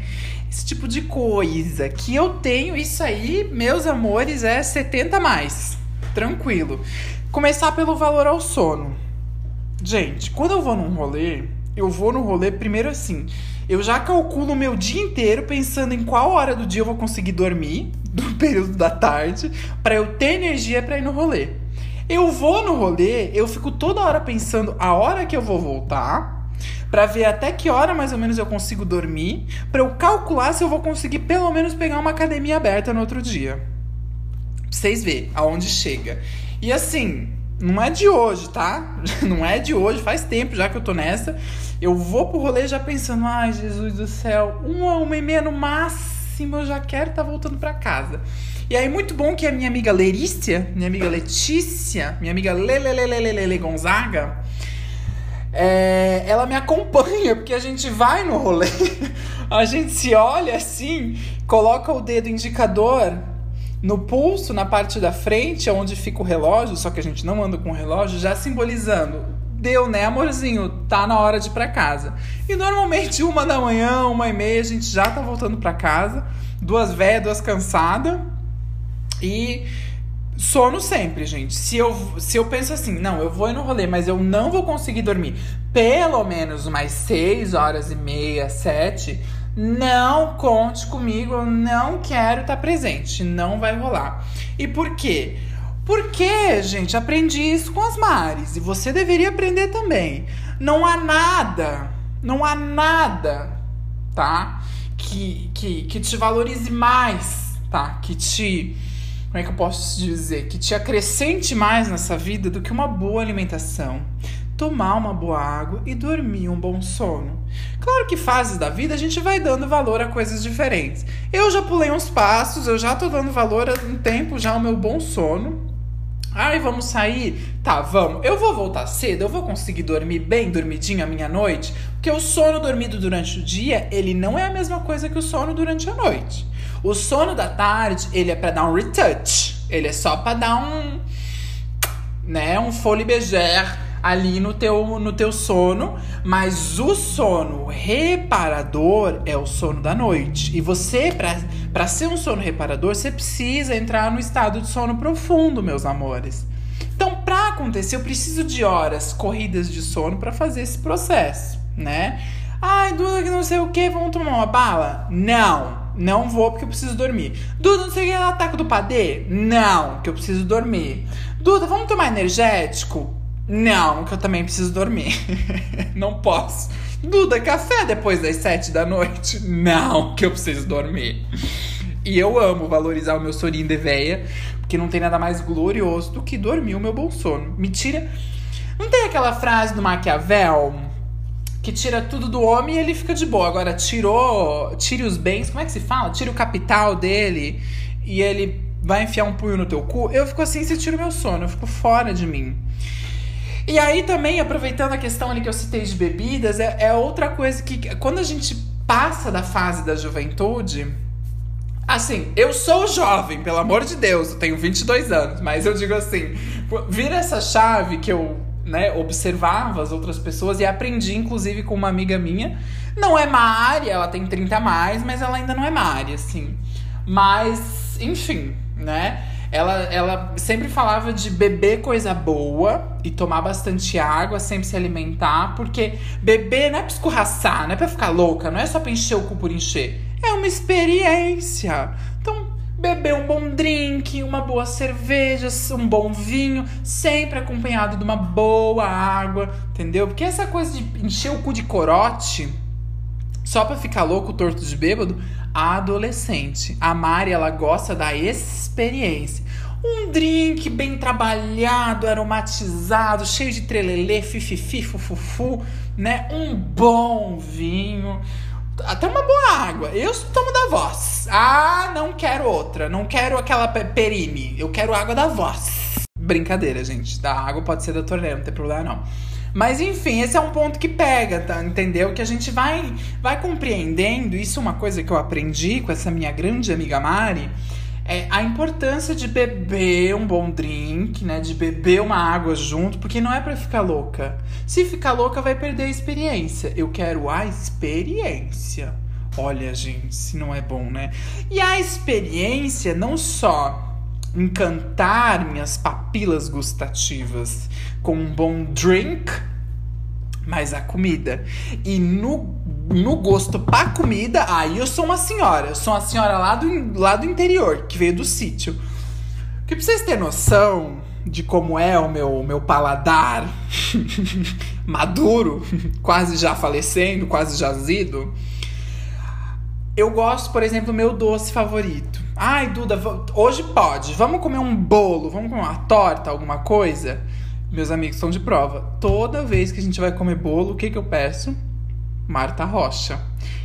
Esse tipo de coisa. Que eu tenho isso aí, meus amores, é 70 mais. Tranquilo. Começar pelo valor ao sono. Gente, quando eu vou num rolê, eu vou no rolê primeiro assim. Eu já calculo o meu dia inteiro pensando em qual hora do dia eu vou conseguir dormir, do período da tarde, para eu ter energia para ir no rolê. Eu vou no rolê, eu fico toda hora pensando a hora que eu vou voltar, para ver até que hora mais ou menos eu consigo dormir, para eu calcular se eu vou conseguir pelo menos pegar uma academia aberta no outro dia. Pra vocês verem aonde chega. E assim, não é de hoje, tá? Não é de hoje, faz tempo já que eu tô nessa. Eu vou pro rolê já pensando, ai, Jesus do céu, uma, uma e meia no máximo, eu já quero estar tá voltando para casa. E aí, muito bom que a minha amiga Lerícia, minha amiga Letícia, minha amiga Lelelelelele Gonzaga, é, ela me acompanha, porque a gente vai no rolê, a gente se olha assim, coloca o dedo indicador no pulso, na parte da frente, onde fica o relógio, só que a gente não anda com o relógio, já simbolizando deu, né, amorzinho? Tá na hora de ir pra casa. E normalmente, uma da manhã, uma e meia, a gente já tá voltando pra casa. Duas velhas, duas cansadas. E sono sempre, gente. Se eu, se eu penso assim, não, eu vou no rolê, mas eu não vou conseguir dormir pelo menos mais seis horas e meia, sete, não conte comigo, eu não quero estar tá presente, não vai rolar. E por quê? Porque, gente, aprendi isso com as Mares e você deveria aprender também. Não há nada, não há nada, tá? Que, que, que te valorize mais, tá? Que te. Como é que eu posso dizer? Que te acrescente mais nessa vida do que uma boa alimentação, tomar uma boa água e dormir um bom sono. Claro que fases da vida a gente vai dando valor a coisas diferentes. Eu já pulei uns passos, eu já tô dando valor há um tempo já ao meu bom sono. Ai, vamos sair? Tá, vamos. Eu vou voltar cedo, eu vou conseguir dormir bem, dormidinho a minha noite, porque o sono dormido durante o dia, ele não é a mesma coisa que o sono durante a noite. O sono da tarde, ele é para dar um retouch. Ele é só para dar um né, um folie bergère ali no teu, no teu sono, mas o sono reparador é o sono da noite. E você, para ser um sono reparador, você precisa entrar no estado de sono profundo, meus amores. Então, para acontecer, eu preciso de horas corridas de sono para fazer esse processo, né? Ai, Duda, que não sei o que, vamos tomar uma bala? Não, não vou porque eu preciso dormir. Duda, não sei o que é ataque do padê? Não, que eu preciso dormir. Duda, vamos tomar energético? Não, que eu também preciso dormir. não posso. Duda, café depois das sete da noite? Não, que eu preciso dormir. E eu amo valorizar o meu soninho de véia, porque não tem nada mais glorioso do que dormir o meu bom sono. Me tira. Não tem aquela frase do Maquiavel que tira tudo do homem e ele fica de boa. Agora, tirou. Tire os bens, como é que se fala? Tira o capital dele e ele vai enfiar um punho no teu cu. Eu fico assim, você tira o meu sono, eu fico fora de mim. E aí também, aproveitando a questão ali que eu citei de bebidas, é, é outra coisa que quando a gente passa da fase da juventude, Assim, eu sou jovem, pelo amor de Deus, eu tenho 22 anos, mas eu digo assim, vira essa chave que eu, né, observava as outras pessoas e aprendi, inclusive, com uma amiga minha. Não é Mari, ela tem 30 a mais, mas ela ainda não é Mari, assim. Mas, enfim, né? Ela, ela sempre falava de beber coisa boa e tomar bastante água, sempre se alimentar, porque beber não é pra escorraçar, não é pra ficar louca, não é só pra encher o cu por encher. É uma experiência. Então, beber um bom drink, uma boa cerveja, um bom vinho, sempre acompanhado de uma boa água, entendeu? Porque essa coisa de encher o cu de corote só pra ficar louco, torto de bêbado, a adolescente. A Mari, ela gosta da experiência. Um drink bem trabalhado, aromatizado, cheio de trelelê, fififi, fufufu, né? Um bom vinho, até uma boa água. Eu tomo da voz. Ah, não quero outra. Não quero aquela perine. Eu quero água da voz. Brincadeira, gente. Da água pode ser da torneira, não tem problema não. Mas enfim, esse é um ponto que pega, tá? Entendeu? Que a gente vai, vai compreendendo. Isso é uma coisa que eu aprendi com essa minha grande amiga Mari. É a importância de beber um bom drink, né? De beber uma água junto, porque não é para ficar louca. Se ficar louca, vai perder a experiência. Eu quero a experiência. Olha, gente, se não é bom, né? E a experiência não só encantar minhas papilas gustativas com um bom drink, mas a comida. E no, no gosto pra comida, aí eu sou uma senhora. Eu sou uma senhora lá do, lá do interior, que veio do sítio. Que pra vocês terem noção de como é o meu, meu paladar maduro, quase já falecendo, quase jazido. Eu gosto, por exemplo, do meu doce favorito. Ai, Duda, hoje pode. Vamos comer um bolo, vamos comer uma torta, alguma coisa? Meus amigos são de prova. Toda vez que a gente vai comer bolo, o que, que eu peço? Marta Rocha.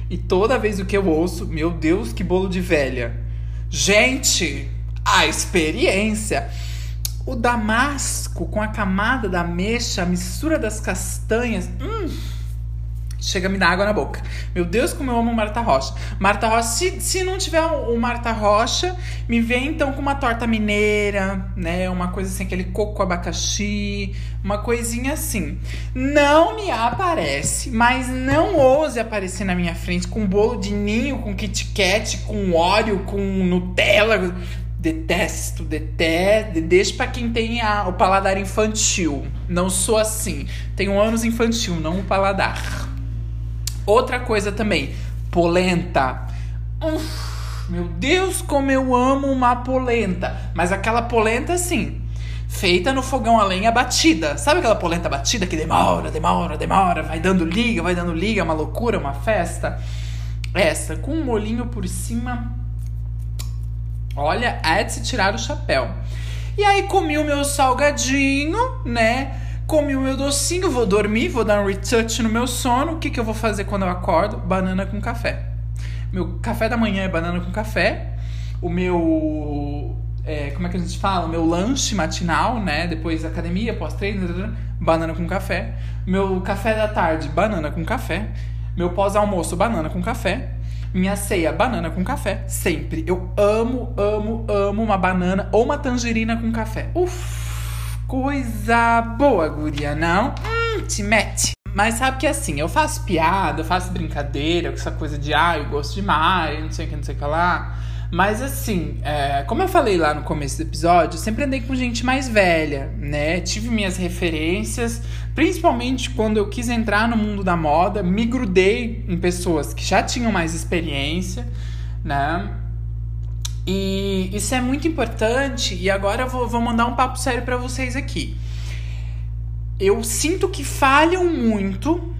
E toda vez o que eu ouço, meu Deus, que bolo de velha. Gente, a experiência. O damasco com a camada da mexa, a mistura das castanhas. Hum, chega me dar água na boca. Meu Deus, como eu amo Marta Rocha. Marta Rocha, se, se não tiver o, o Marta Rocha, me vem então com uma torta mineira, né? Uma coisa assim, aquele coco abacaxi, uma coisinha assim. Não me aparece, mas não ouse aparecer na minha frente com bolo de ninho, com Kit Kat, com óleo, com Nutella. Detesto, detesto. Deixa pra quem tem a, o paladar infantil. Não sou assim. Tenho anos infantil, não o paladar. Outra coisa também, polenta. Uf, meu Deus, como eu amo uma polenta. Mas aquela polenta assim, feita no fogão a lenha batida. Sabe aquela polenta batida que demora, demora, demora, vai dando liga, vai dando liga, uma loucura, uma festa? Essa, com um molinho por cima. Olha, é de se tirar o chapéu. E aí comi o meu salgadinho, né? Comi o meu docinho, vou dormir, vou dar um retouch no meu sono. O que, que eu vou fazer quando eu acordo? Banana com café. Meu café da manhã é banana com café. O meu. É, como é que a gente fala? Meu lanche matinal, né? Depois academia, pós-treino, banana com café. Meu café da tarde, banana com café. Meu pós-almoço, banana com café. Minha ceia, banana com café. Sempre. Eu amo, amo, amo uma banana ou uma tangerina com café. Uff! Coisa boa, guria, não? Hum, te mete. Mas sabe que assim, eu faço piada, eu faço brincadeira com essa coisa de ah, eu gosto de mar, não sei o que, não sei o que lá. Mas assim, é, como eu falei lá no começo do episódio, eu sempre andei com gente mais velha, né? Tive minhas referências, principalmente quando eu quis entrar no mundo da moda, me grudei em pessoas que já tinham mais experiência, né? E isso é muito importante. E agora eu vou, vou mandar um papo sério para vocês aqui. Eu sinto que falham muito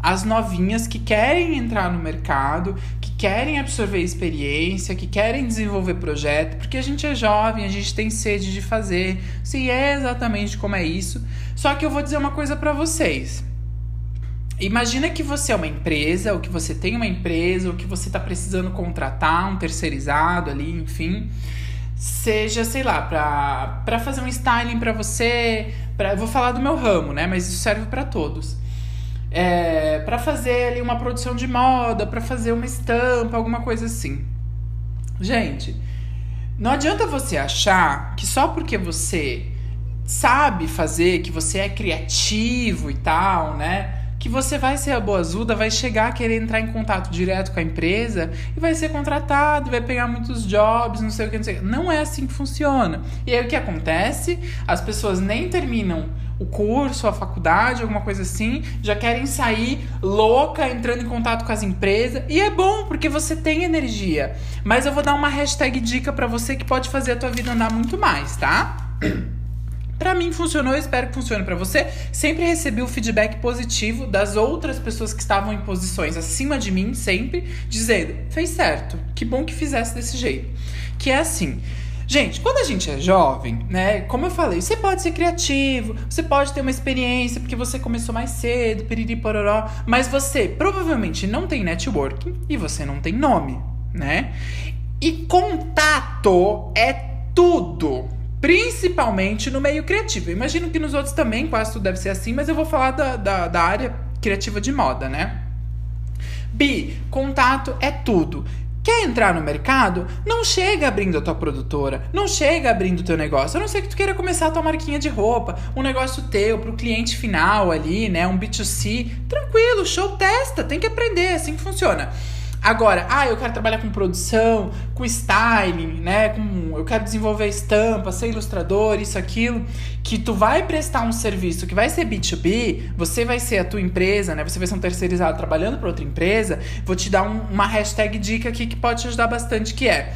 as novinhas que querem entrar no mercado, que querem absorver experiência, que querem desenvolver projeto, porque a gente é jovem, a gente tem sede de fazer. Se é exatamente como é isso. Só que eu vou dizer uma coisa para vocês. Imagina que você é uma empresa, ou que você tem uma empresa, ou que você está precisando contratar um terceirizado ali, enfim. Seja, sei lá, para fazer um styling para você. Pra, vou falar do meu ramo, né? Mas isso serve para todos. É, para fazer ali uma produção de moda, para fazer uma estampa, alguma coisa assim. Gente, não adianta você achar que só porque você sabe fazer, que você é criativo e tal, né? Que você vai ser a boazuda, vai chegar a querer entrar em contato direto com a empresa e vai ser contratado, vai pegar muitos jobs, não sei o que, não sei o que. Não é assim que funciona. E aí o que acontece? As pessoas nem terminam o curso, a faculdade, alguma coisa assim, já querem sair louca, entrando em contato com as empresas. E é bom, porque você tem energia. Mas eu vou dar uma hashtag dica para você que pode fazer a tua vida andar muito mais, tá? Para mim funcionou, espero que funcione para você. Sempre recebi o feedback positivo das outras pessoas que estavam em posições acima de mim, sempre dizendo: "Fez certo. Que bom que fizesse desse jeito". Que é assim, Gente, quando a gente é jovem, né? Como eu falei, você pode ser criativo, você pode ter uma experiência porque você começou mais cedo, piriri pororó, mas você provavelmente não tem networking e você não tem nome, né? E contato é tudo. Principalmente no meio criativo. Imagino que nos outros também quase tudo deve ser assim, mas eu vou falar da, da, da área criativa de moda, né? Bi, contato é tudo. Quer entrar no mercado? Não chega abrindo a tua produtora, não chega abrindo o teu negócio. A não ser que tu queira começar a tua marquinha de roupa, um negócio teu pro cliente final ali, né? Um B2C. Tranquilo, show, testa, tem que aprender, é assim que funciona. Agora, ah, eu quero trabalhar com produção, com styling, né? Com, eu quero desenvolver estampa, ser ilustrador, isso, aquilo. Que tu vai prestar um serviço que vai ser B2B, você vai ser a tua empresa, né? Você vai ser um terceirizado trabalhando para outra empresa. Vou te dar um, uma hashtag dica aqui que pode te ajudar bastante, que é...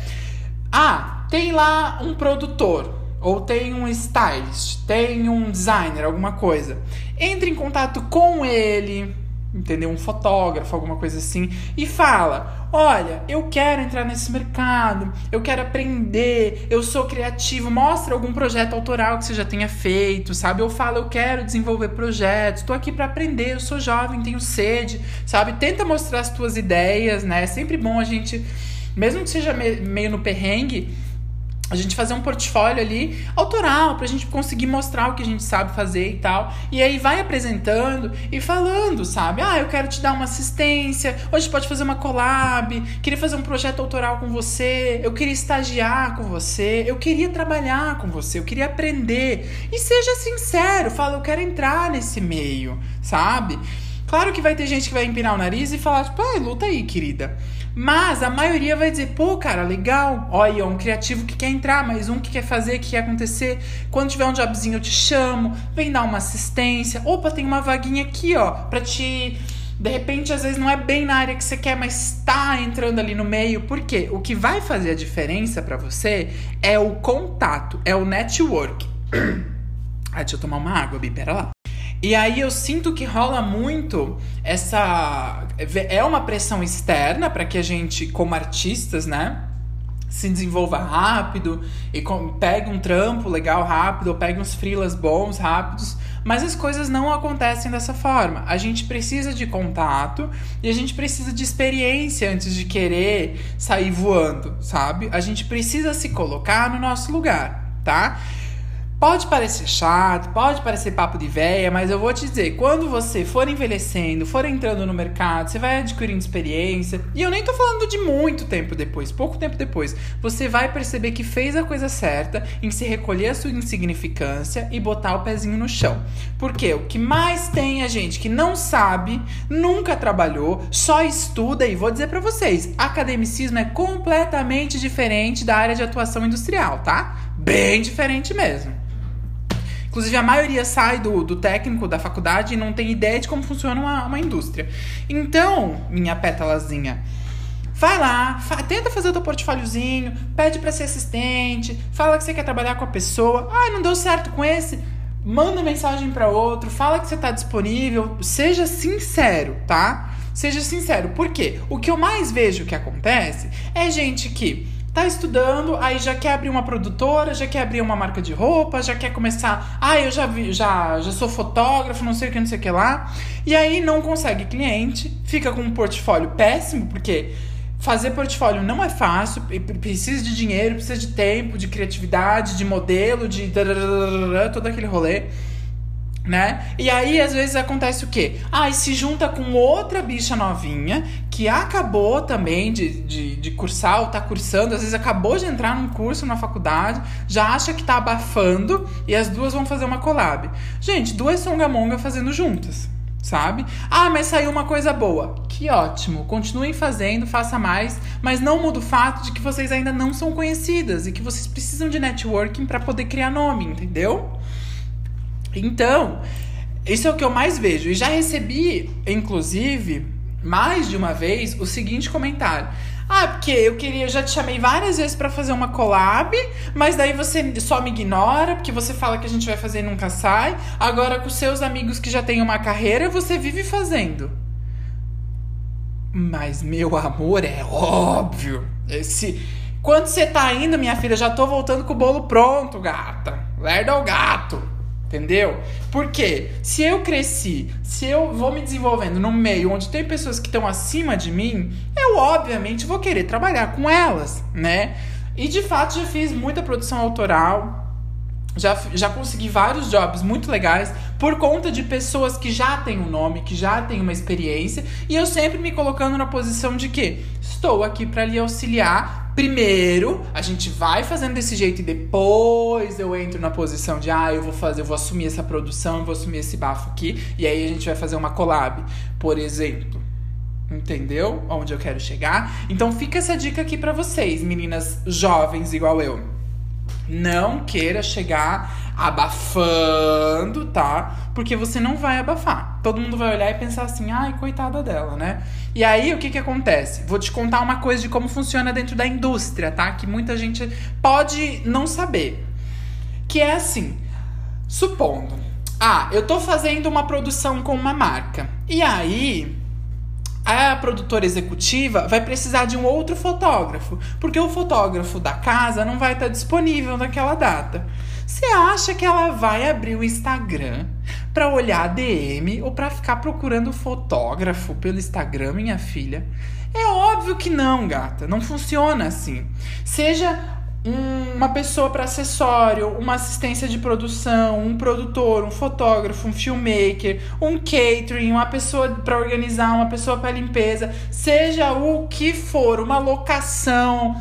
Ah, tem lá um produtor, ou tem um stylist, tem um designer, alguma coisa. Entre em contato com ele, entendeu? Um fotógrafo, alguma coisa assim, e fala: Olha, eu quero entrar nesse mercado, eu quero aprender, eu sou criativo. Mostra algum projeto autoral que você já tenha feito, sabe? Eu falo: Eu quero desenvolver projetos, estou aqui para aprender, eu sou jovem, tenho sede, sabe? Tenta mostrar as tuas ideias, né? É sempre bom a gente, mesmo que seja meio no perrengue a gente fazer um portfólio ali autoral pra gente conseguir mostrar o que a gente sabe fazer e tal. E aí vai apresentando e falando, sabe? Ah, eu quero te dar uma assistência, hoje pode fazer uma collab, queria fazer um projeto autoral com você, eu queria estagiar com você, eu queria trabalhar com você, eu queria aprender. E seja sincero, fala, eu quero entrar nesse meio, sabe? Claro que vai ter gente que vai empinar o nariz e falar, tipo, ah, luta aí, querida. Mas a maioria vai dizer, pô, cara, legal. Olha, um criativo que quer entrar, mas um que quer fazer, que quer acontecer. Quando tiver um jobzinho, eu te chamo, vem dar uma assistência. Opa, tem uma vaguinha aqui, ó, pra te. De repente, às vezes não é bem na área que você quer, mas tá entrando ali no meio. Por quê? O que vai fazer a diferença para você é o contato, é o network. ah, deixa eu tomar uma água, Bi, pera lá. E aí eu sinto que rola muito essa. É uma pressão externa para que a gente, como artistas, né? Se desenvolva rápido e pegue um trampo legal rápido, ou pegue uns freelas bons rápidos, mas as coisas não acontecem dessa forma. A gente precisa de contato e a gente precisa de experiência antes de querer sair voando, sabe? A gente precisa se colocar no nosso lugar, tá? Pode parecer chato, pode parecer papo de véia, mas eu vou te dizer, quando você for envelhecendo, for entrando no mercado, você vai adquirindo experiência, e eu nem tô falando de muito tempo depois, pouco tempo depois, você vai perceber que fez a coisa certa em se recolher a sua insignificância e botar o pezinho no chão. Porque o que mais tem a gente que não sabe, nunca trabalhou, só estuda, e vou dizer para vocês, academicismo é completamente diferente da área de atuação industrial, tá? Bem diferente mesmo. Inclusive, a maioria sai do, do técnico da faculdade e não tem ideia de como funciona uma, uma indústria. Então, minha pétalazinha, vai lá, fa tenta fazer o teu portfóliozinho, pede para ser assistente, fala que você quer trabalhar com a pessoa. Ah, não deu certo com esse? Manda mensagem para outro, fala que você tá disponível, seja sincero, tá? Seja sincero. Por quê? O que eu mais vejo que acontece é gente que tá estudando, aí já quer abrir uma produtora, já quer abrir uma marca de roupa, já quer começar, ah, eu já vi, já, já sou fotógrafo, não sei o que, não sei o que lá. E aí não consegue cliente, fica com um portfólio péssimo, porque fazer portfólio não é fácil, precisa de dinheiro, precisa de tempo, de criatividade, de modelo, de todo aquele rolê né? E aí, às vezes, acontece o quê? Ah, e se junta com outra bicha novinha que acabou também de, de, de cursar ou tá cursando, às vezes acabou de entrar num curso na faculdade, já acha que tá abafando e as duas vão fazer uma collab. Gente, duas songamonga fazendo juntas. Sabe? Ah, mas saiu uma coisa boa. Que ótimo. Continuem fazendo, faça mais, mas não muda o fato de que vocês ainda não são conhecidas e que vocês precisam de networking para poder criar nome, entendeu? Então, isso é o que eu mais vejo. E já recebi, inclusive, mais de uma vez, o seguinte comentário. Ah, porque eu queria, eu já te chamei várias vezes para fazer uma collab, mas daí você só me ignora, porque você fala que a gente vai fazer e nunca sai. Agora com seus amigos que já têm uma carreira, você vive fazendo. Mas meu amor, é óbvio. Esse quando você tá indo, minha filha, já tô voltando com o bolo pronto, gata. Lerda o gato. Entendeu? Porque se eu cresci, se eu vou me desenvolvendo num meio onde tem pessoas que estão acima de mim, eu obviamente vou querer trabalhar com elas, né? E de fato já fiz muita produção autoral, já, já consegui vários jobs muito legais por conta de pessoas que já têm um nome, que já têm uma experiência, e eu sempre me colocando na posição de que estou aqui para lhe auxiliar Primeiro, a gente vai fazendo desse jeito e depois eu entro na posição de, ah, eu vou fazer, eu vou assumir essa produção, eu vou assumir esse bafo aqui, e aí a gente vai fazer uma collab, por exemplo. Entendeu? Onde eu quero chegar? Então fica essa dica aqui para vocês, meninas jovens igual eu. Não queira chegar abafando, tá? Porque você não vai abafar. Todo mundo vai olhar e pensar assim, ai, coitada dela, né? E aí, o que que acontece? Vou te contar uma coisa de como funciona dentro da indústria, tá? Que muita gente pode não saber. Que é assim, supondo, ah, eu tô fazendo uma produção com uma marca. E aí, a produtora executiva vai precisar de um outro fotógrafo, porque o fotógrafo da casa não vai estar disponível naquela data. Você acha que ela vai abrir o Instagram para olhar a DM ou para ficar procurando fotógrafo pelo Instagram, minha filha? É óbvio que não, gata. Não funciona assim. Seja um, uma pessoa para acessório, uma assistência de produção, um produtor, um fotógrafo, um filmmaker, um catering, uma pessoa para organizar, uma pessoa para limpeza, seja o que for, uma locação,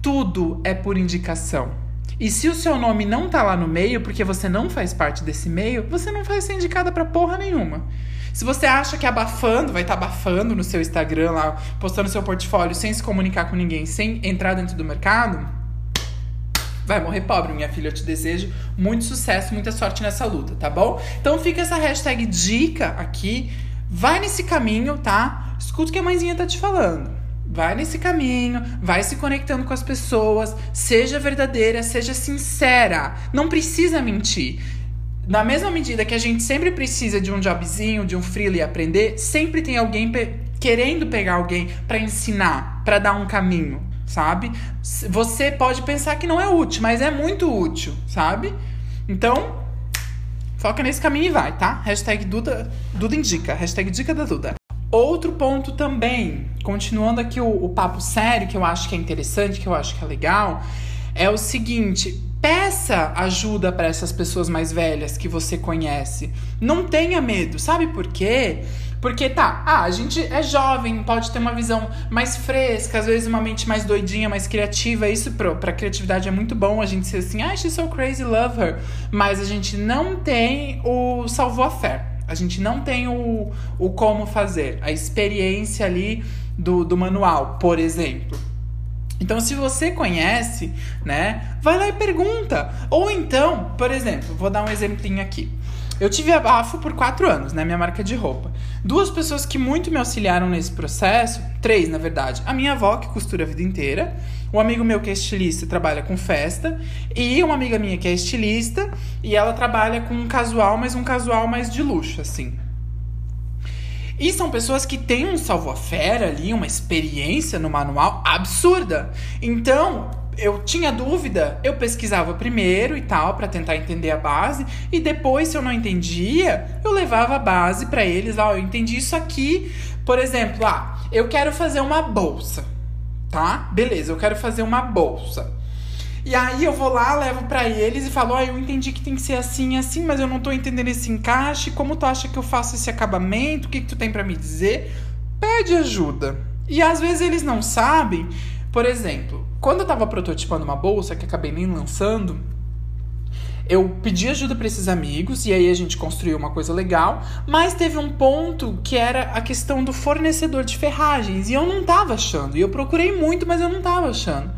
tudo é por indicação. E se o seu nome não tá lá no meio, porque você não faz parte desse meio, você não vai ser indicada para porra nenhuma. Se você acha que abafando, vai estar tá abafando no seu Instagram lá, postando seu portfólio sem se comunicar com ninguém, sem entrar dentro do mercado, vai morrer pobre, minha filha. Eu te desejo muito sucesso, muita sorte nessa luta, tá bom? Então fica essa hashtag dica aqui. Vai nesse caminho, tá? Escuta o que a mãezinha tá te falando. Vai nesse caminho, vai se conectando com as pessoas, seja verdadeira, seja sincera. Não precisa mentir. Na mesma medida que a gente sempre precisa de um jobzinho, de um freela e aprender, sempre tem alguém pe querendo pegar alguém para ensinar, para dar um caminho sabe? Você pode pensar que não é útil, mas é muito útil, sabe? Então, foca nesse caminho e vai, tá? Hashtag Duda, Duda indica, hashtag dica da Duda. Outro ponto também, continuando aqui o, o papo sério, que eu acho que é interessante, que eu acho que é legal, é o seguinte: peça ajuda para essas pessoas mais velhas que você conhece. Não tenha medo, sabe por quê? Porque tá, ah, a gente é jovem, pode ter uma visão mais fresca, às vezes uma mente mais doidinha, mais criativa. Isso pro, pra criatividade é muito bom a gente ser assim, ah, she's so crazy, love her. Mas a gente não tem o salvo a fé. A gente não tem o, o como fazer, a experiência ali do, do manual, por exemplo. Então, se você conhece, né, vai lá e pergunta. Ou então, por exemplo, vou dar um exemplinho aqui. Eu tive a Bafo por quatro anos, né? Minha marca de roupa. Duas pessoas que muito me auxiliaram nesse processo, três na verdade. A minha avó, que costura a vida inteira, um amigo meu que é estilista trabalha com festa, e uma amiga minha que é estilista, e ela trabalha com um casual, mas um casual mais de luxo, assim. E são pessoas que têm um salvo-fera ali, uma experiência no manual absurda. Então, eu tinha dúvida, eu pesquisava primeiro e tal para tentar entender a base e depois se eu não entendia, eu levava a base para eles, ó, eu entendi isso aqui, por exemplo, ah, eu quero fazer uma bolsa, tá? Beleza, eu quero fazer uma bolsa. E aí eu vou lá, levo para eles e falo: "Ó, oh, eu entendi que tem que ser assim, assim, mas eu não tô entendendo esse encaixe. Como tu acha que eu faço esse acabamento? O que que tu tem para me dizer?" Pede ajuda. E às vezes eles não sabem. Por exemplo, quando eu tava prototipando uma bolsa, que acabei nem lançando, eu pedi ajuda para esses amigos e aí a gente construiu uma coisa legal, mas teve um ponto que era a questão do fornecedor de ferragens e eu não tava achando. E eu procurei muito, mas eu não tava achando.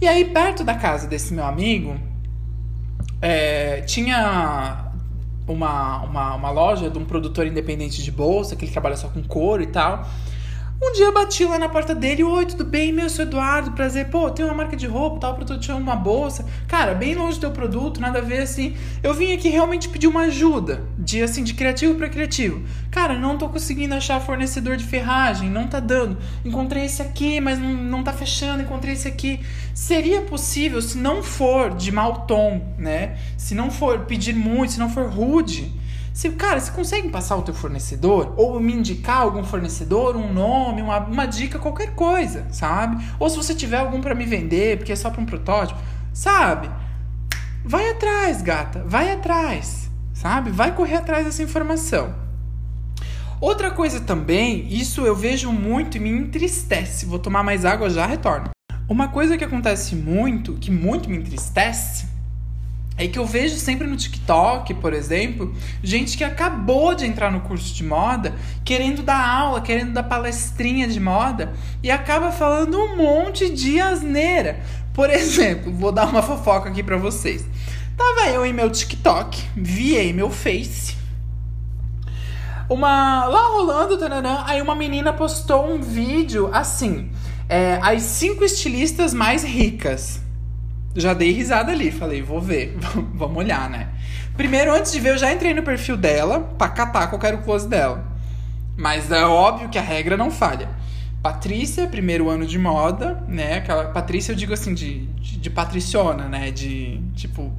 E aí, perto da casa desse meu amigo, é, tinha uma, uma, uma loja de um produtor independente de bolsa, que ele trabalha só com couro e tal. Um dia bati lá na porta dele, oi, tudo bem? Meu, sou Eduardo, prazer. Pô, tem uma marca de roupa, tal, pra te uma bolsa. Cara, bem longe do teu produto, nada a ver assim. Eu vim aqui realmente pedir uma ajuda, de assim, de criativo para criativo. Cara, não tô conseguindo achar fornecedor de ferragem, não tá dando. Encontrei esse aqui, mas não, não tá fechando, encontrei esse aqui. Seria possível, se não for de mau tom, né? Se não for pedir muito, se não for rude se, cara, você consegue passar o teu fornecedor? Ou me indicar algum fornecedor, um nome, uma, uma dica, qualquer coisa, sabe? Ou se você tiver algum para me vender, porque é só para um protótipo, sabe? Vai atrás, gata, vai atrás, sabe? Vai correr atrás dessa informação. Outra coisa também, isso eu vejo muito e me entristece. Vou tomar mais água, já retorno. Uma coisa que acontece muito, que muito me entristece, é que eu vejo sempre no TikTok, por exemplo, gente que acabou de entrar no curso de moda, querendo dar aula, querendo dar palestrinha de moda e acaba falando um monte de asneira. Por exemplo, vou dar uma fofoca aqui para vocês. Tava eu em meu TikTok, viei meu Face. Uma. Lá rolando, taranã, aí uma menina postou um vídeo assim. É, as cinco estilistas mais ricas. Já dei risada ali, falei, vou ver, vamos olhar, né? Primeiro, antes de ver, eu já entrei no perfil dela pra catar qual era o close dela. Mas é óbvio que a regra não falha. Patrícia, primeiro ano de moda, né? Aquela Patrícia eu digo assim, de, de, de patriciona, né? De, tipo,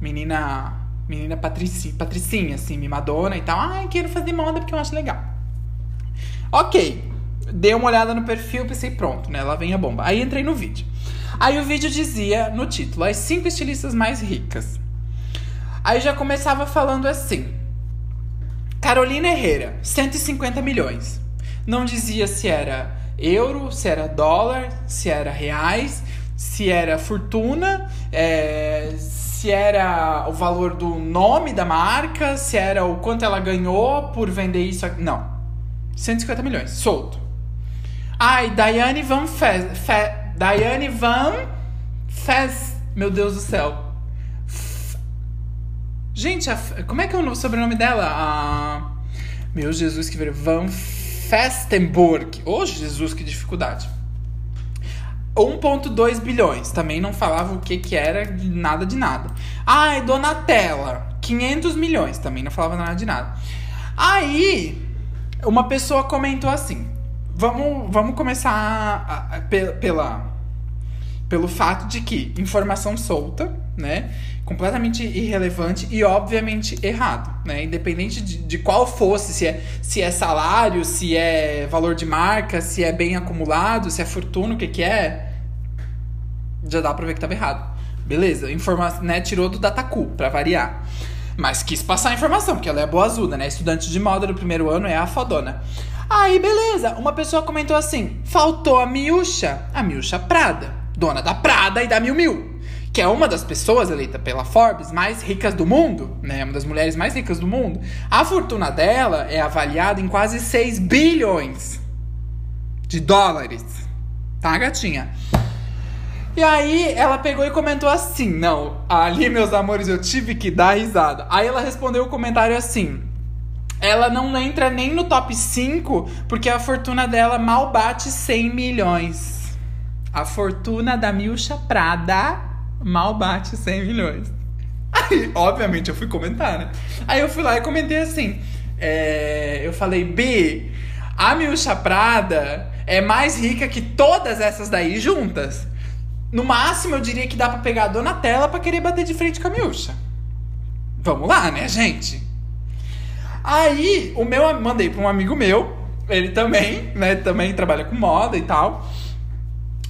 menina menina patricinha, patricinha, assim, mimadona e tal. Ai, quero fazer moda porque eu acho legal. Ok. Dei uma olhada no perfil, pensei, pronto, né? Lá vem a bomba. Aí entrei no vídeo. Aí o vídeo dizia no título: As cinco estilistas mais ricas. Aí já começava falando assim: Carolina Herrera, 150 milhões. Não dizia se era euro, se era dólar, se era reais, se era fortuna, é, se era o valor do nome da marca, se era o quanto ela ganhou por vender isso. Não. 150 milhões, solto. Ai, Diane Van Fe, Fe Diane Van Fez. Meu Deus do céu. F... Gente, a... como é que é o sobrenome dela? A... Meu Jesus, que Van Festenburg. Oh, Jesus, que dificuldade. 1,2 bilhões. Também não falava o que que era, nada de nada. Ai, Donatella. 500 milhões. Também não falava nada de nada. Aí, uma pessoa comentou assim: vamos, vamos começar a, a, pela, pelo fato de que informação solta, né? Completamente irrelevante e obviamente errado, né? Independente de, de qual fosse, se é, se é salário, se é valor de marca, se é bem acumulado, se é fortuna, o que que é, já dá pra ver que tava errado. Beleza, informa né? Tirou do Dataku, pra variar. Mas quis passar a informação, porque ela é boa azuda, né? Estudante de moda do primeiro ano é a fodona. Aí, beleza. Uma pessoa comentou assim: faltou a Miúcha, a Miúcha Prada, dona da Prada e da Miu Miu, que é uma das pessoas eleita pela Forbes mais ricas do mundo, né? Uma das mulheres mais ricas do mundo. A fortuna dela é avaliada em quase 6 bilhões de dólares. Tá, gatinha? E aí ela pegou e comentou assim: Não, ali, meus amores, eu tive que dar risada. Aí ela respondeu o comentário assim: ela não entra nem no top 5 porque a fortuna dela mal bate 100 milhões. A fortuna da Milcha Prada mal bate 100 milhões. Aí, obviamente, eu fui comentar, né? Aí eu fui lá e comentei assim. É, eu falei, B, a Milcha Prada é mais rica que todas essas daí juntas. No máximo, eu diria que dá pra pegar a Donatella pra querer bater de frente com a Milcha. Vamos lá, né, gente? Aí, o meu mandei para um amigo meu, ele também, né, também trabalha com moda e tal.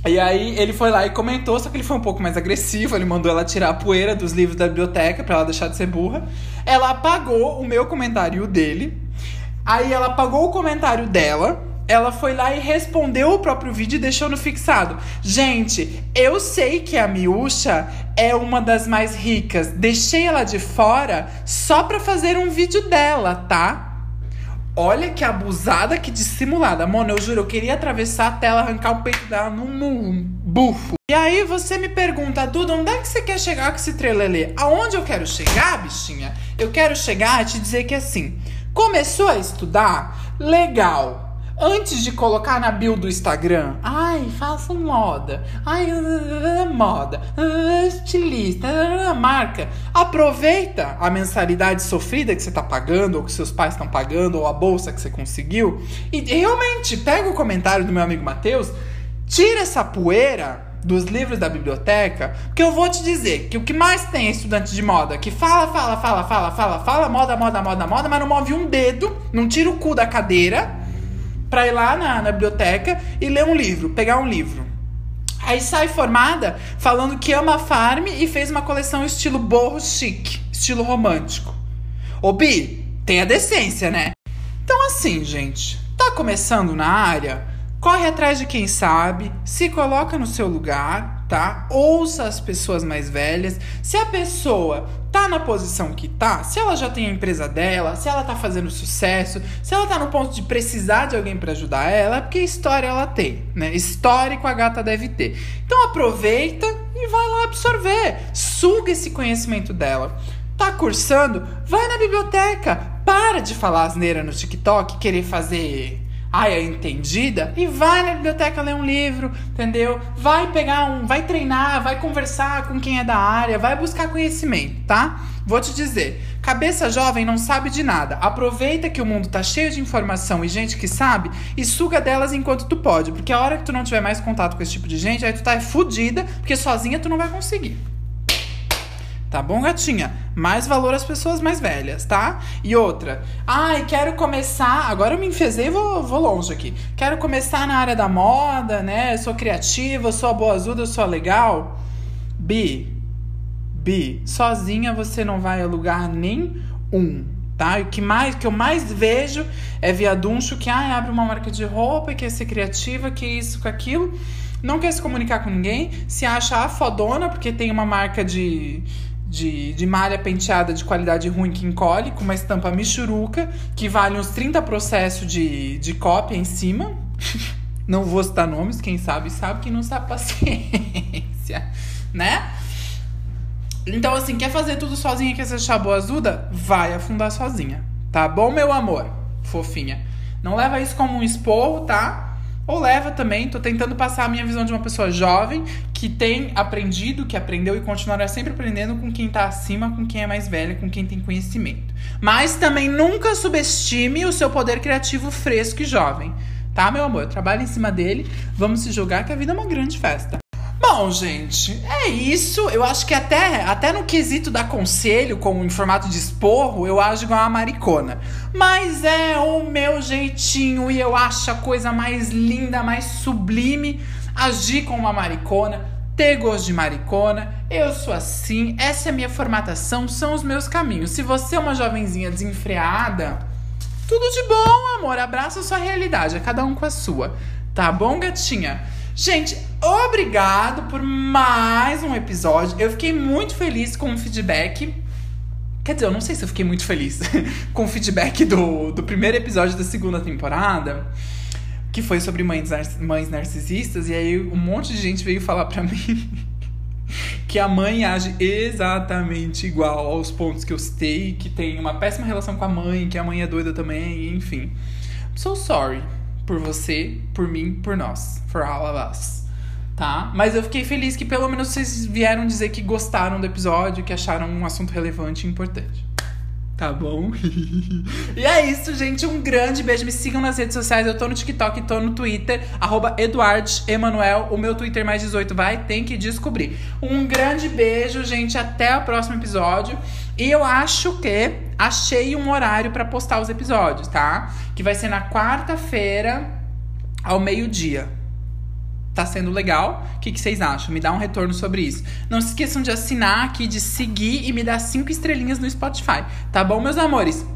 E aí ele foi lá e comentou, só que ele foi um pouco mais agressivo, ele mandou ela tirar a poeira dos livros da biblioteca para ela deixar de ser burra. Ela apagou o meu comentário e o dele. Aí ela apagou o comentário dela ela foi lá e respondeu o próprio vídeo e deixou no fixado. Gente, eu sei que a Miúcha é uma das mais ricas. Deixei ela de fora só pra fazer um vídeo dela, tá? Olha que abusada, que dissimulada. Mano, eu juro, eu queria atravessar a tela, arrancar o peito dela num bufo. E aí você me pergunta, Duda, onde é que você quer chegar com esse trelelê? Aonde eu quero chegar, bichinha? Eu quero chegar a te dizer que assim, começou a estudar? Legal Antes de colocar na bio do Instagram, ai, faço moda, ai, moda, estilista, marca. Aproveita a mensalidade sofrida que você está pagando, ou que seus pais estão pagando, ou a bolsa que você conseguiu, e realmente pega o comentário do meu amigo Matheus, tira essa poeira dos livros da biblioteca, porque eu vou te dizer que o que mais tem é estudante de moda que fala, fala, fala, fala, fala, fala, moda, moda, moda, moda, mas não move um dedo, não tira o cu da cadeira para ir lá na, na biblioteca e ler um livro, pegar um livro. Aí sai formada falando que ama a farm e fez uma coleção estilo borro chique, estilo romântico. Ô Bi, tem a decência, né? Então assim, gente, tá começando na área? corre atrás de quem sabe, se coloca no seu lugar, tá? Ouça as pessoas mais velhas. Se a pessoa tá na posição que tá, se ela já tem a empresa dela, se ela tá fazendo sucesso, se ela tá no ponto de precisar de alguém para ajudar ela, é porque história ela tem, né? Histórico a gata deve ter. Então aproveita e vai lá absorver, suga esse conhecimento dela. Tá cursando? Vai na biblioteca. Para de falar asneira no TikTok, querer fazer ai, é entendida, e vai na biblioteca ler um livro, entendeu? Vai pegar um, vai treinar, vai conversar com quem é da área, vai buscar conhecimento, tá? Vou te dizer, cabeça jovem não sabe de nada. Aproveita que o mundo tá cheio de informação e gente que sabe e suga delas enquanto tu pode, porque a hora que tu não tiver mais contato com esse tipo de gente, aí tu tá fudida, porque sozinha tu não vai conseguir. Tá bom, gatinha? Mais valor às pessoas mais velhas, tá? E outra. Ai, quero começar. Agora eu me enfezei e vou, vou longe aqui. Quero começar na área da moda, né? Sou criativa, sou a boa azuda, sou a legal. Bi. Bi. Sozinha você não vai a lugar nenhum. Tá? O que, mais, que eu mais vejo é viaduncho que ai, abre uma marca de roupa, quer ser criativa, que isso, com aquilo. Não quer se comunicar com ninguém, se acha a fodona porque tem uma marca de, de, de malha penteada de qualidade ruim que encolhe, com uma estampa michuruca, que vale uns 30 processos de, de cópia em cima. Não vou citar nomes, quem sabe sabe, quem não sabe paciência, né? Então, assim, quer fazer tudo sozinha, quer ser chaboazuda? Vai afundar sozinha, tá bom, meu amor? Fofinha. Não leva isso como um esporro, tá? Ou leva também, tô tentando passar a minha visão de uma pessoa jovem que tem aprendido, que aprendeu e continuará sempre aprendendo com quem tá acima, com quem é mais velha, com quem tem conhecimento. Mas também nunca subestime o seu poder criativo fresco e jovem. Tá, meu amor? Trabalha em cima dele, vamos se jogar que a vida é uma grande festa. Bom, gente, é isso. Eu acho que até, até no quesito da conselho, como em formato de esporro, eu acho igual uma maricona. Mas é o meu jeitinho e eu acho a coisa mais linda, mais sublime agir como uma maricona, ter gosto de maricona. Eu sou assim, essa é a minha formatação, são os meus caminhos. Se você é uma jovenzinha desenfreada, tudo de bom, amor. Abraça a sua realidade, é cada um com a sua. Tá bom, gatinha? Gente, obrigado por mais um episódio. Eu fiquei muito feliz com o feedback. Quer dizer, eu não sei se eu fiquei muito feliz com o feedback do, do primeiro episódio da segunda temporada, que foi sobre mães, mães narcisistas, e aí um monte de gente veio falar pra mim que a mãe age exatamente igual aos pontos que eu citei, que tem uma péssima relação com a mãe, que a mãe é doida também, enfim. So sorry por você, por mim, por nós. For all of us. Tá? Mas eu fiquei feliz que pelo menos vocês vieram dizer que gostaram do episódio, que acharam um assunto relevante e importante. Tá bom? e é isso, gente. Um grande beijo. Me sigam nas redes sociais. Eu tô no TikTok, tô no Twitter, arroba Emanuel. O meu Twitter mais 18 vai, tem que descobrir. Um grande beijo, gente. Até o próximo episódio. E eu acho que achei um horário para postar os episódios, tá? Que vai ser na quarta-feira, ao meio-dia. Tá sendo legal? O que, que, vocês acham? Me dá um retorno sobre isso. Não se esqueçam de assinar aqui, de seguir e me dar cinco estrelinhas no Spotify. Tá bom, meus amores?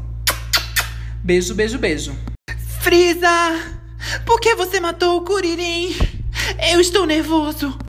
Beijo, beijo, beijo. Frisa! Por que você matou o Curirim? Eu estou nervoso.